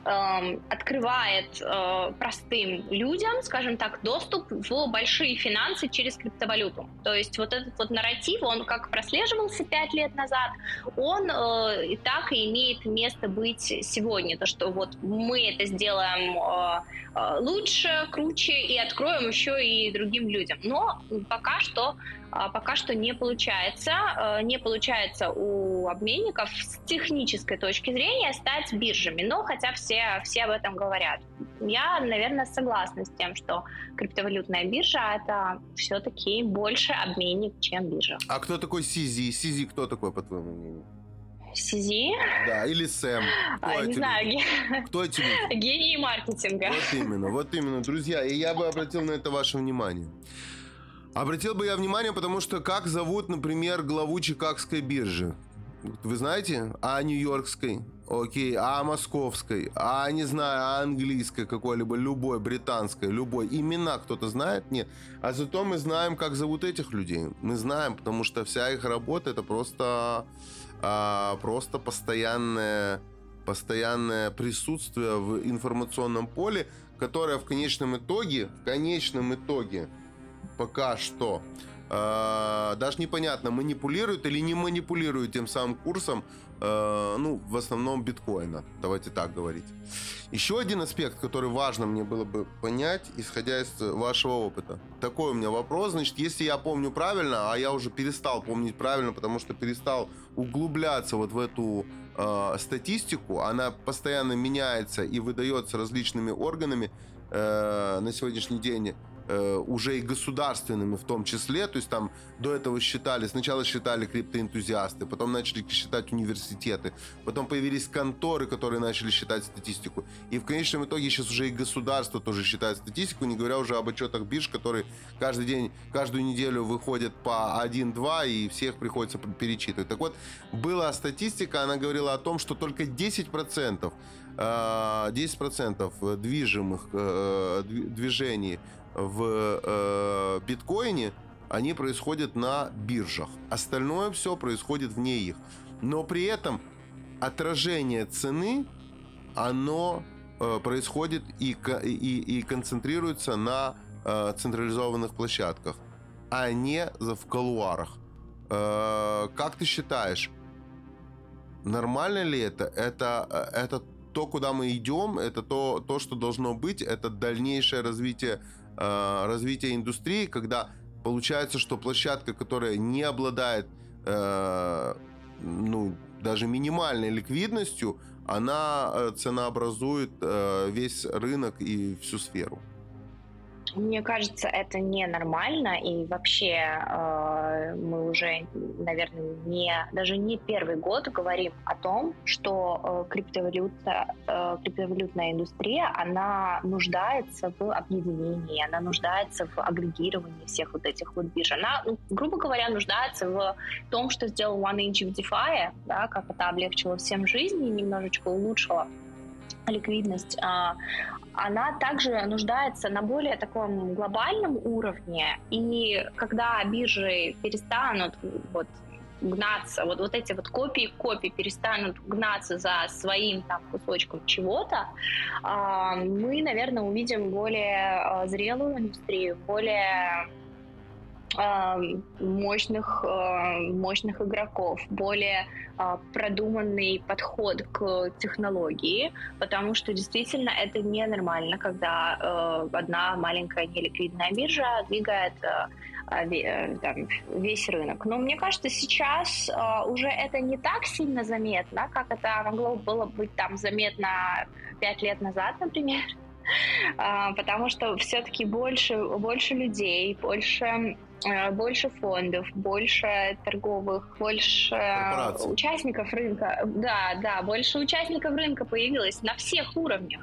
Эм, открывает э, простым людям, скажем так, доступ в большие финансы через криптовалюту. То есть вот этот вот нарратив, он как прослеживался пять лет назад, он э, и так и имеет место быть сегодня. То, что вот мы это сделаем э, лучше, круче и откроем еще и другим людям. Но пока что пока что не получается. Э, не получается у обменников с технической точки зрения стать биржами. Но хотя все, все об этом говорят. Я, наверное, согласна с тем, что криптовалютная биржа — это все-таки больше обменник, чем биржа. А кто такой Сизи? Сизи кто такой, по твоему мнению? Сизи? Да, или Сэм. Кто а, не знаю. Люди? Кто эти люди? Гении маркетинга. Вот именно, вот именно, друзья. И я бы обратил на это ваше внимание. Обратил бы я внимание, потому что как зовут, например, главу Чикагской биржи? Вы знаете? А Нью-Йоркской? Окей. А Московской? А, не знаю, а английской какой-либо? Любой, британской, любой. Имена кто-то знает? Нет. А зато мы знаем, как зовут этих людей. Мы знаем, потому что вся их работа это просто, а, просто постоянное, постоянное присутствие в информационном поле, которое в конечном итоге, в конечном итоге пока что э, даже непонятно, манипулируют или не манипулируют тем самым курсом, э, ну, в основном биткоина, давайте так говорить. Еще один аспект, который важно мне было бы понять, исходя из вашего опыта. Такой у меня вопрос, значит, если я помню правильно, а я уже перестал помнить правильно, потому что перестал углубляться вот в эту э, статистику, она постоянно меняется и выдается различными органами э, на сегодняшний день Э, уже и государственными в том числе. То есть там до этого считали, сначала считали криптоэнтузиасты, потом начали считать университеты, потом появились конторы, которые начали считать статистику. И в конечном итоге сейчас уже и государство тоже считает статистику, не говоря уже об отчетах бирж, которые каждый день, каждую неделю выходят по 1-2, и всех приходится перечитывать. Так вот, была статистика, она говорила о том, что только 10% 10% э, движимых э, движений в э, биткоине, они происходят на биржах. Остальное все происходит вне их. Но при этом отражение цены, оно э, происходит и, и, и концентрируется на э, централизованных площадках, а не в колуарах. Э, как ты считаешь, нормально ли это? Это, э, это то, куда мы идем, это то, то, что должно быть, это дальнейшее развитие э, развития индустрии, когда получается, что площадка, которая не обладает э, ну, даже минимальной ликвидностью, она э, ценообразует э, весь рынок и всю сферу. Мне кажется, это ненормально, и вообще э, мы уже, наверное, не, даже не первый год говорим о том, что э, криптовалюта, э, криптовалютная индустрия, она нуждается в объединении, она нуждается в агрегировании всех вот этих вот бирж. Она, ну, грубо говоря, нуждается в том, что сделал OneInch в DeFi, да, как это облегчило всем жизнь и немножечко улучшило ликвидность. А, она также нуждается на более таком глобальном уровне. И когда биржи перестанут вот, гнаться, вот, вот эти вот копии копий перестанут гнаться за своим там кусочком чего-то, э, мы, наверное, увидим более э, зрелую индустрию, более мощных, мощных игроков, более продуманный подход к технологии, потому что действительно это ненормально, когда одна маленькая неликвидная биржа двигает там, весь рынок. Но мне кажется, сейчас уже это не так сильно заметно, как это могло было быть там заметно пять лет назад, например. Потому что все-таки больше, больше людей, больше э, больше фондов, больше торговых, больше участников рынка. Да, да, больше участников рынка появилось на всех уровнях.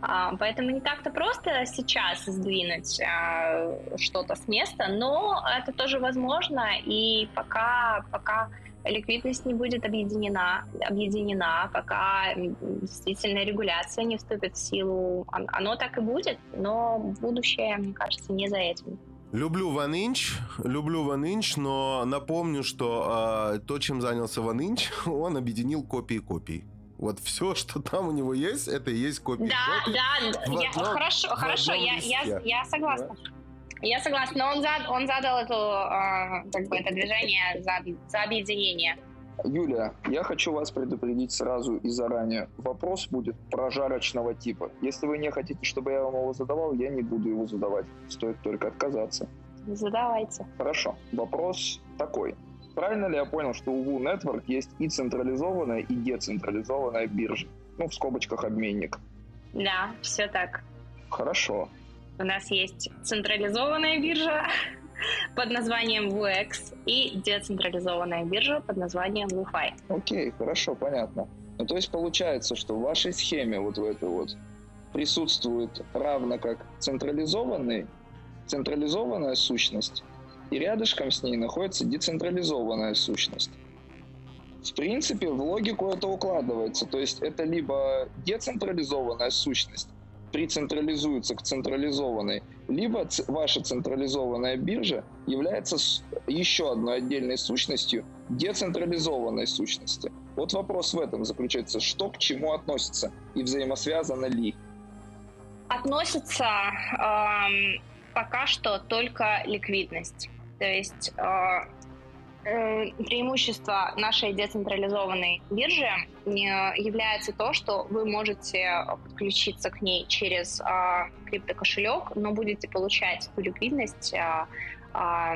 А, поэтому не так-то просто сейчас сдвинуть а, что-то с места, но это тоже возможно, и пока, пока ликвидность не будет объединена, объединена, пока действительно регуляция не вступит в силу. Оно так и будет, но будущее, мне кажется, не за этим. Люблю Ван Инч, люблю Ван Инч, но напомню, что э, то, чем занялся Ван Инч, он объединил копии копий. Вот все, что там у него есть, это и есть копии. Да, копий да, я, одном, хорошо, хорошо, я, я, я согласна. Да? Я согласна, но он, зад, он задал эту, э, как бы это движение за, за объединение. Юлия, я хочу вас предупредить сразу и заранее. Вопрос будет прожарочного типа. Если вы не хотите, чтобы я вам его задавал, я не буду его задавать. Стоит только отказаться. Задавайте. Хорошо. Вопрос такой. Правильно ли я понял, что у Wu Network есть и централизованная, и децентрализованная биржа? Ну, в скобочках обменник. Да, все так. Хорошо. У нас есть централизованная биржа под названием WX и децентрализованная биржа под названием WiFi. Окей, хорошо, понятно. Ну, то есть получается, что в вашей схеме вот в этой вот присутствует равно как централизованный, централизованная сущность, и рядышком с ней находится децентрализованная сущность. В принципе, в логику это укладывается. То есть это либо децентрализованная сущность, прицентрализуется к централизованной, либо ваша централизованная биржа является еще одной отдельной сущностью децентрализованной сущности. Вот вопрос в этом заключается, что к чему относится и взаимосвязано ли? Относится э, пока что только ликвидность. То есть Э, преимущество нашей децентрализованной биржи является то, что вы можете подключиться к ней через а, криптокошелек, но будете получать ту ликвидность, а, а,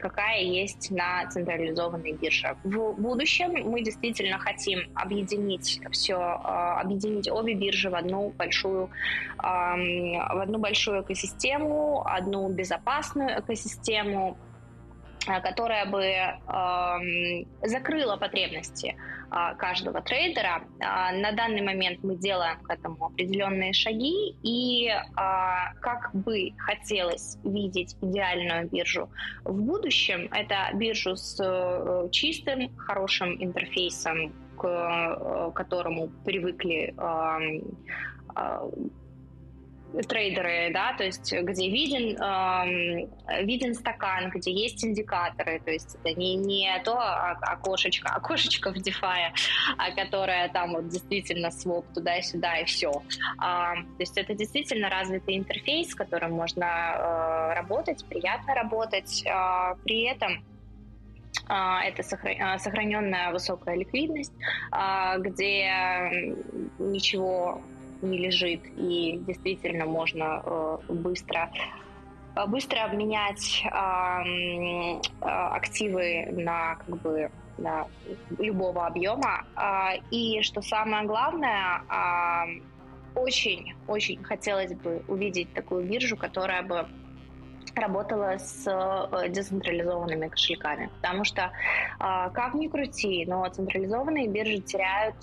какая есть на централизованной бирже. В будущем мы действительно хотим объединить все, объединить обе биржи в одну большую, в одну большую экосистему, одну безопасную экосистему, Э, которая бы э, закрыла потребности э, каждого трейдера. Э, на данный момент мы делаем к этому определенные шаги, и э, как бы хотелось видеть идеальную биржу в будущем, это биржу с э, чистым, хорошим интерфейсом, к э, которому привыкли э, э, трейдеры, да, то есть где виден, э, виден стакан, где есть индикаторы, то есть это не, не то окошечко, окошечко в DeFi, а которое там вот действительно своп туда-сюда и все. А, то есть это действительно развитый интерфейс, с которым можно э, работать, приятно работать, э, при этом это сохраненная высокая ликвидность, где ничего не лежит, и действительно можно э, быстро э, быстро обменять э, активы на как бы на любого объема. И что самое главное, очень, очень хотелось бы увидеть такую биржу, которая бы работала с децентрализованными кошельками. Потому что, как ни крути, но централизованные биржи теряют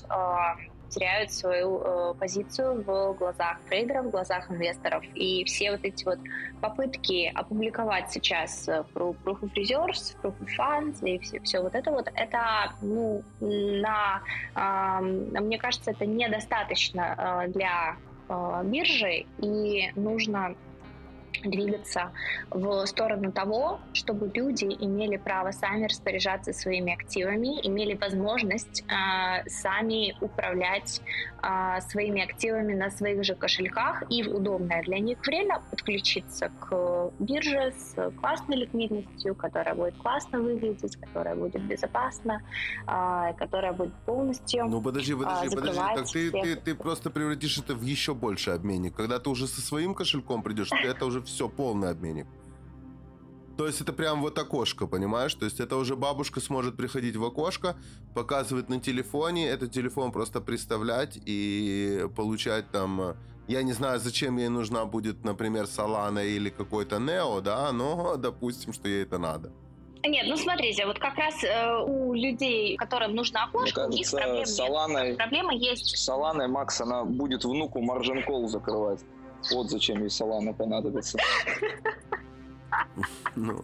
теряют свою э, позицию в глазах трейдеров, в глазах инвесторов. И все вот эти вот попытки опубликовать сейчас э, Proof of Reserves, Proof of Funds и все, все вот это вот, это, ну, на, мне кажется, это недостаточно э, для биржи, и нужно двигаться в сторону того, чтобы люди имели право сами распоряжаться своими активами, имели возможность э, сами управлять э, своими активами на своих же кошельках. И в удобное для них время подключиться к бирже с классной ликвидностью, которая будет классно выглядеть, которая будет безопасна, э, которая будет полностью Ну подожди, подожди, подожди, так ты, ты, ты просто превратишь это в еще больше обменник. Когда ты уже со своим кошельком придешь, это уже все полный обменник. То есть это прям вот окошко, понимаешь? То есть это уже бабушка сможет приходить в окошко, показывать на телефоне, этот телефон просто представлять и получать там... Я не знаю, зачем ей нужна будет, например, Solana или какой-то Neo, да, но допустим, что ей это надо. Нет, ну смотрите, вот как раз э, у людей, которым нужно окошко, Мне кажется, у них проблем Соланой, нет. Проблема есть. Соланой Макс, она будет внуку маржин кол закрывать. Вот зачем ей Солана понадобится. Ну,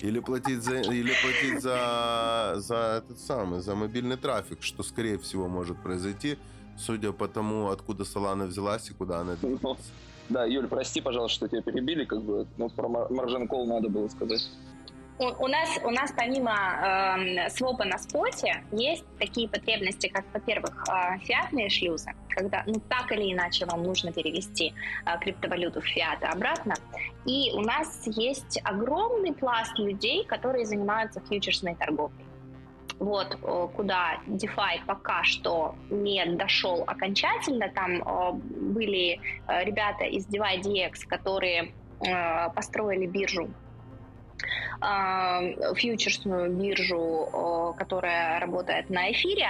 или платить за, или платить за, за этот самый, за мобильный трафик, что скорее всего может произойти, судя по тому, откуда Солана взялась и куда она двигалась. Да, Юль, прости, пожалуйста, что тебя перебили, как бы, ну, про маржин кол надо было сказать. У, у нас, у нас помимо э, свопа на споте есть такие потребности, как, во-первых, э, фиатные шлюзы, когда ну, так или иначе вам нужно перевести э, криптовалюту в фиат и обратно. И у нас есть огромный пласт людей, которые занимаются фьючерсной торговлей. Вот куда DeFi пока что не дошел окончательно. Там э, были э, ребята из DeFi которые э, построили биржу фьючерсную биржу, которая работает на эфире.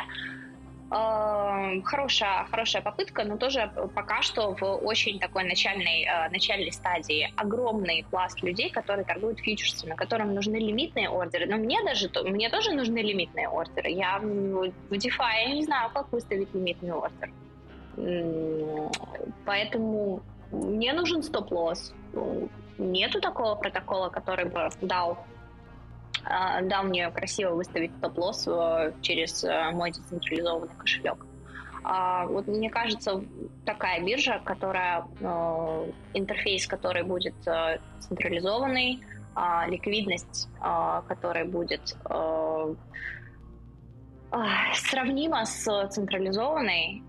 Хорошая, хорошая попытка, но тоже пока что в очень такой начальной, начальной стадии. Огромный пласт людей, которые торгуют фьючерсами, которым нужны лимитные ордеры. Но мне даже, мне тоже нужны лимитные ордеры. Я в DeFi я не знаю, как выставить лимитный ордер. Поэтому мне нужен стоп-лосс нету такого протокола, который бы дал а, дал мне красиво выставить стоп-лосс э, через э, мой децентрализованный кошелек. А, вот мне кажется, такая биржа, которая э, интерфейс, который будет централизованный, а, ликвидность, которая будет сравнима с централизованной,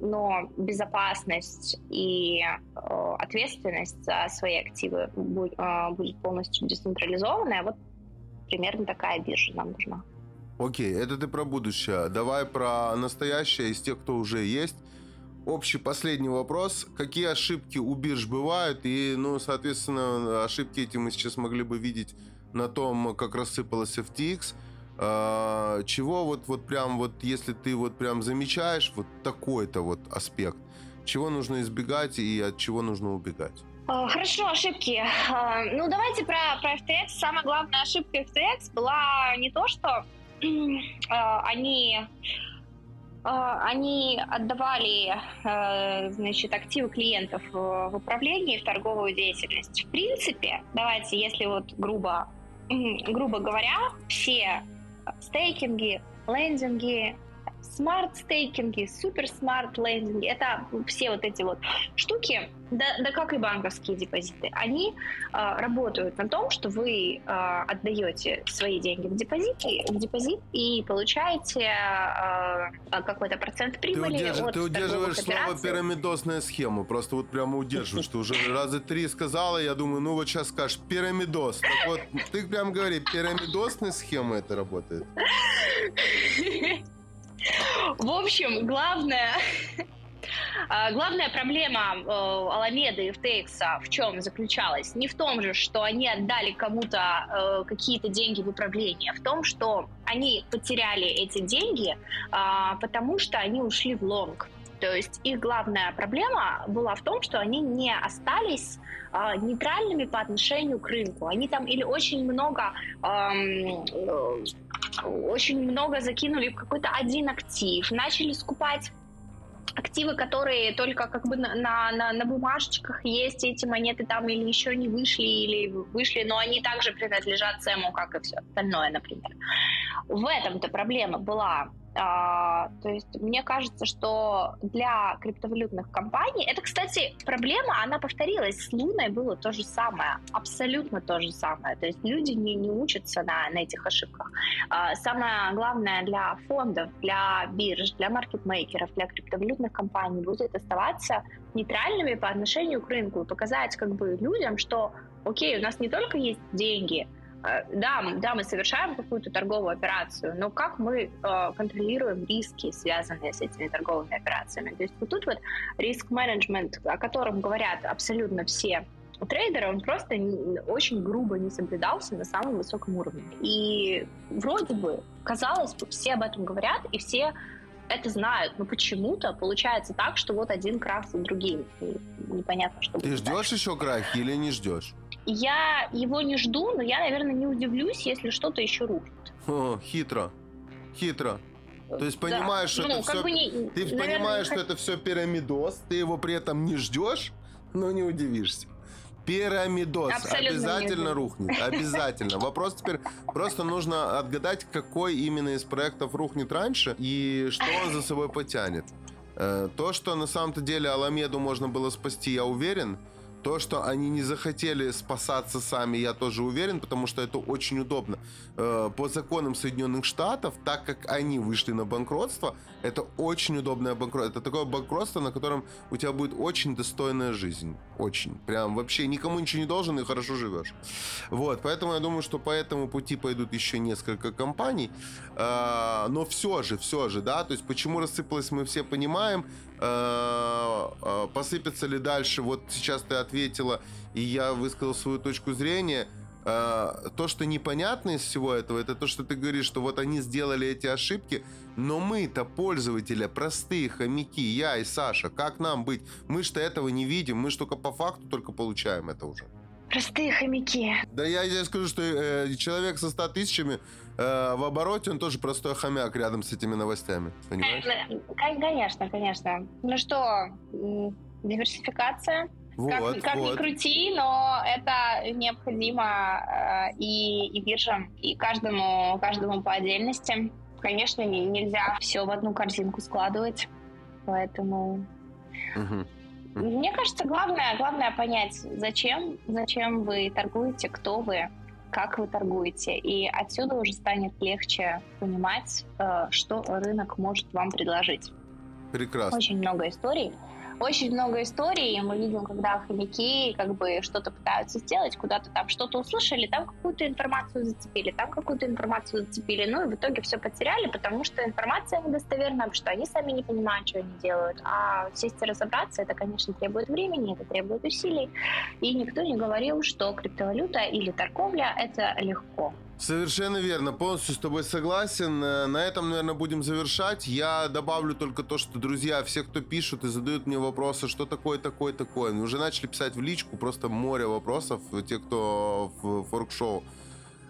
но безопасность и ответственность за свои активы будет полностью децентрализованная. Вот примерно такая биржа нам нужна. Окей, это ты про будущее. Давай про настоящее из тех, кто уже есть. Общий последний вопрос. Какие ошибки у бирж бывают? И, ну, соответственно, ошибки эти мы сейчас могли бы видеть на том, как рассыпалась FTX – а, чего вот, вот прям вот, если ты вот прям замечаешь вот такой-то вот аспект, чего нужно избегать и от чего нужно убегать? А, хорошо, ошибки. А, ну, давайте про, про FTX. Самая главная ошибка FTX была не то, что они они отдавали значит, активы клиентов в управление в торговую деятельность. В принципе, давайте, если вот грубо, грубо говоря, все стейкинги, лендинги, смарт-стейкинги, супер-смарт-лендинги, это все вот эти вот штуки, да, да как и банковские депозиты, они э, работают на том, что вы э, отдаете свои деньги в депозит, в депозит и получаете э, какой-то процент прибыли. Ты, удерж... от ты удерживаешь слово пирамидосная схема, просто вот прямо удерживаешь, ты уже раза три сказала, я думаю, ну вот сейчас скажешь пирамидос. Так вот, ты прям говори, пирамидосная схема это работает. В общем, главное... А, главная проблема э, Аламеды и FTX в чем заключалась? Не в том же, что они отдали кому-то э, какие-то деньги в управление, в том, что они потеряли эти деньги, э, потому что они ушли в лонг. То есть их главная проблема была в том, что они не остались э, нейтральными по отношению к рынку. Они там или очень много, э, очень много закинули в какой-то один актив, начали скупать активы, которые только как бы на, на, на бумажечках есть, эти монеты там или еще не вышли, или вышли, но они также принадлежат Сэму, как и все остальное, например. В этом-то проблема была А, то есть мне кажется, что для криптовалютных компаний, это, кстати, проблема, она повторилась. С Луной было то же самое, абсолютно то же самое. То есть люди не, не учатся на, на этих ошибках. А, самое главное для фондов, для бирж, для маркетмейкеров, для криптовалютных компаний будет оставаться нейтральными по отношению к рынку и показать как бы людям, что окей, у нас не только есть деньги, да, да, мы совершаем какую-то торговую операцию, но как мы э, контролируем риски, связанные с этими торговыми операциями? То есть вот тут вот риск-менеджмент, о котором говорят абсолютно все трейдеры, он просто очень грубо не соблюдался на самом высоком уровне. И вроде бы, казалось бы, все об этом говорят, и все это знают, но почему-то получается так, что вот один крах за другим. И непонятно, что Ты ждешь дальше. еще крахи или не ждешь? Я его не жду, но я, наверное, не удивлюсь, если что-то еще рухнет. О, хитро. Хитро. То есть понимаешь, да. что ну, это все... Не, ты наверное, понимаешь, не... что это все пирамидос, ты его при этом не ждешь, но не удивишься. Пирамидос Абсолютно обязательно рухнет. Обязательно. Вопрос теперь просто нужно отгадать, какой именно из проектов рухнет раньше и что он за собой потянет. Э, то, что на самом-то деле Аламеду можно было спасти, я уверен. То, что они не захотели спасаться сами, я тоже уверен, потому что это очень удобно. Э, по законам Соединенных Штатов, так как они вышли на банкротство, это очень удобное банкротство. Это такое банкротство, на котором у тебя будет очень достойная жизнь. Очень. Прям вообще никому ничего не должен и хорошо живешь. Вот, поэтому я думаю, что по этому пути пойдут еще несколько компаний. Э, но все же, все же, да, то есть почему рассыпалось, мы все понимаем. Э, э, посыпется ли дальше? Вот сейчас ты ответила, и я высказал свою точку зрения. Э, то, что непонятно из всего этого, это то, что ты говоришь, что вот они сделали эти ошибки, но мы-то пользователи, простые хомяки, я и Саша, как нам быть? Мы что этого не видим, мы только по факту только получаем это уже. Простые хомяки. Да я тебе скажу, что э, человек со 100 тысячами э, в обороте, он тоже простой хомяк рядом с этими новостями. Понимаешь? Конечно, конечно. Ну что, диверсификация. Вот, как как вот. ни крути, но это необходимо э, и, и биржам, и каждому, каждому по отдельности. Конечно, нельзя все в одну корзинку складывать, поэтому... Угу. Мне кажется, главное, главное понять, зачем, зачем вы торгуете, кто вы, как вы торгуете. И отсюда уже станет легче понимать, э, что рынок может вам предложить. Прекрасно. Очень много историй очень много историй, мы видим, когда хомяки как бы что-то пытаются сделать, куда-то там что-то услышали, там какую-то информацию зацепили, там какую-то информацию зацепили, ну и в итоге все потеряли, потому что информация недостоверна, что они сами не понимают, что они делают. А сесть и разобраться, это, конечно, требует времени, это требует усилий. И никто не говорил, что криптовалюта или торговля — это легко. Совершенно верно, полностью с тобой согласен. Э, на этом, наверное, будем завершать. Я добавлю только то, что, друзья, все, кто пишут и задают мне вопросы, что такое, такое, такое, мы уже начали писать в личку, просто море вопросов, те, кто в форк-шоу.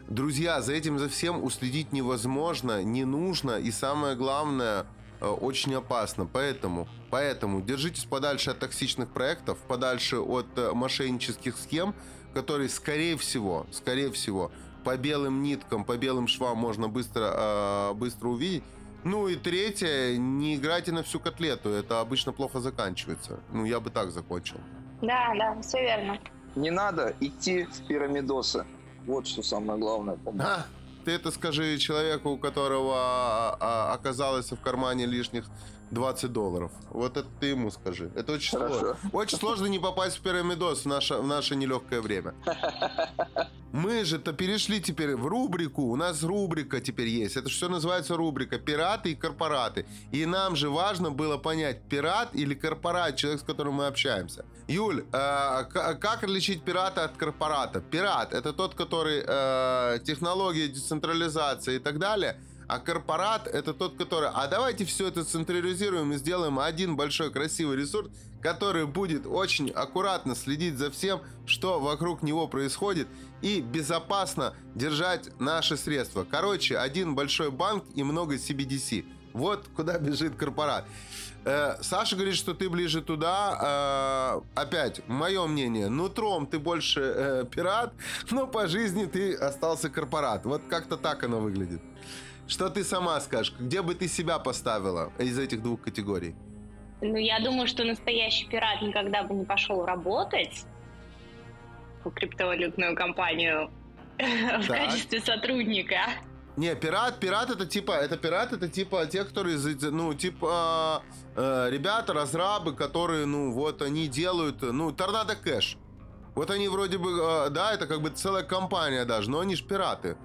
Друзья, за этим, за всем уследить невозможно, не нужно, и самое главное, э, очень опасно. Поэтому, поэтому держитесь подальше от токсичных проектов, подальше от э, мошеннических схем, которые, скорее всего, скорее всего, по белым ниткам, по белым швам можно быстро, э, быстро увидеть. Ну и третье, не играйте на всю котлету, это обычно плохо заканчивается. Ну, я бы так закончил. Да, да, все верно. Не надо идти в пирамидосы. Вот что самое главное. А, ты это скажи человеку, у которого а, а, оказалось в кармане лишних 20 долларов. Вот это ты ему скажи. Это очень Хорошо. сложно. Очень сложно не попасть в пирамидос в наше, в наше нелегкое время. Мы же-то перешли теперь в рубрику. У нас рубрика теперь есть. Это все называется рубрика «Пираты и корпораты». И нам же важно было понять, пират или корпорат, человек, с которым мы общаемся. Юль, э, как отличить пирата от корпората? Пират — это тот, который э, технология децентрализации и так далее — а корпорат это тот, который... А давайте все это централизируем и сделаем один большой красивый ресурс, который будет очень аккуратно следить за всем, что вокруг него происходит, и безопасно держать наши средства. Короче, один большой банк и много CBDC. Вот куда бежит корпорат. Э, Саша говорит, что ты ближе туда. Э, опять, мое мнение, нутром ты больше э, пират, но по жизни ты остался корпорат. Вот как-то так оно выглядит. Что ты сама скажешь? Где бы ты себя поставила из этих двух категорий? Ну, я думаю, что настоящий пират никогда бы не пошел работать в криптовалютную компанию в качестве сотрудника. Не, пират, пират это типа, это пират это типа те, которые, ну, типа, э, ребята, разрабы, которые, ну, вот они делают, ну, торнадо кэш. Вот они вроде бы, э, да, это как бы целая компания даже, но они же пираты.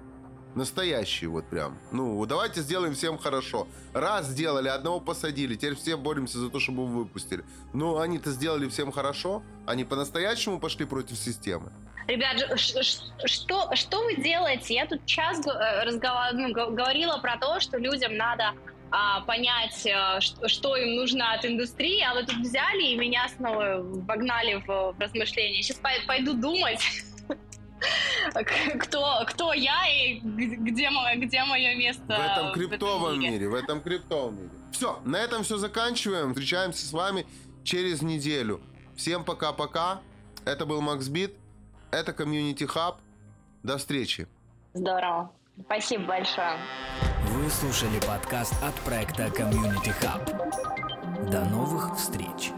Настоящие вот прям. Ну, давайте сделаем всем хорошо. Раз сделали, одного посадили, теперь все боремся за то, чтобы его выпустили. Ну, они-то сделали всем хорошо, они по-настоящему пошли против системы. Ребят, что, что вы делаете? Я тут час э, разгова- ну, говорила про то, что людям надо а, понять, э, что, что им нужно от индустрии, а вы тут взяли и меня снова вогнали в, в размышления. Сейчас пойду думать, кто, кто я и где, где мое место В этом в криптовом мире. мире, в этом криптовом мире. Все, на этом все заканчиваем. Встречаемся с вами через неделю. Всем пока-пока. Это был Макс Бит. Это Community Hub. До встречи. Здорово. Спасибо большое. Вы слушали подкаст от проекта Community Hub. До новых встреч!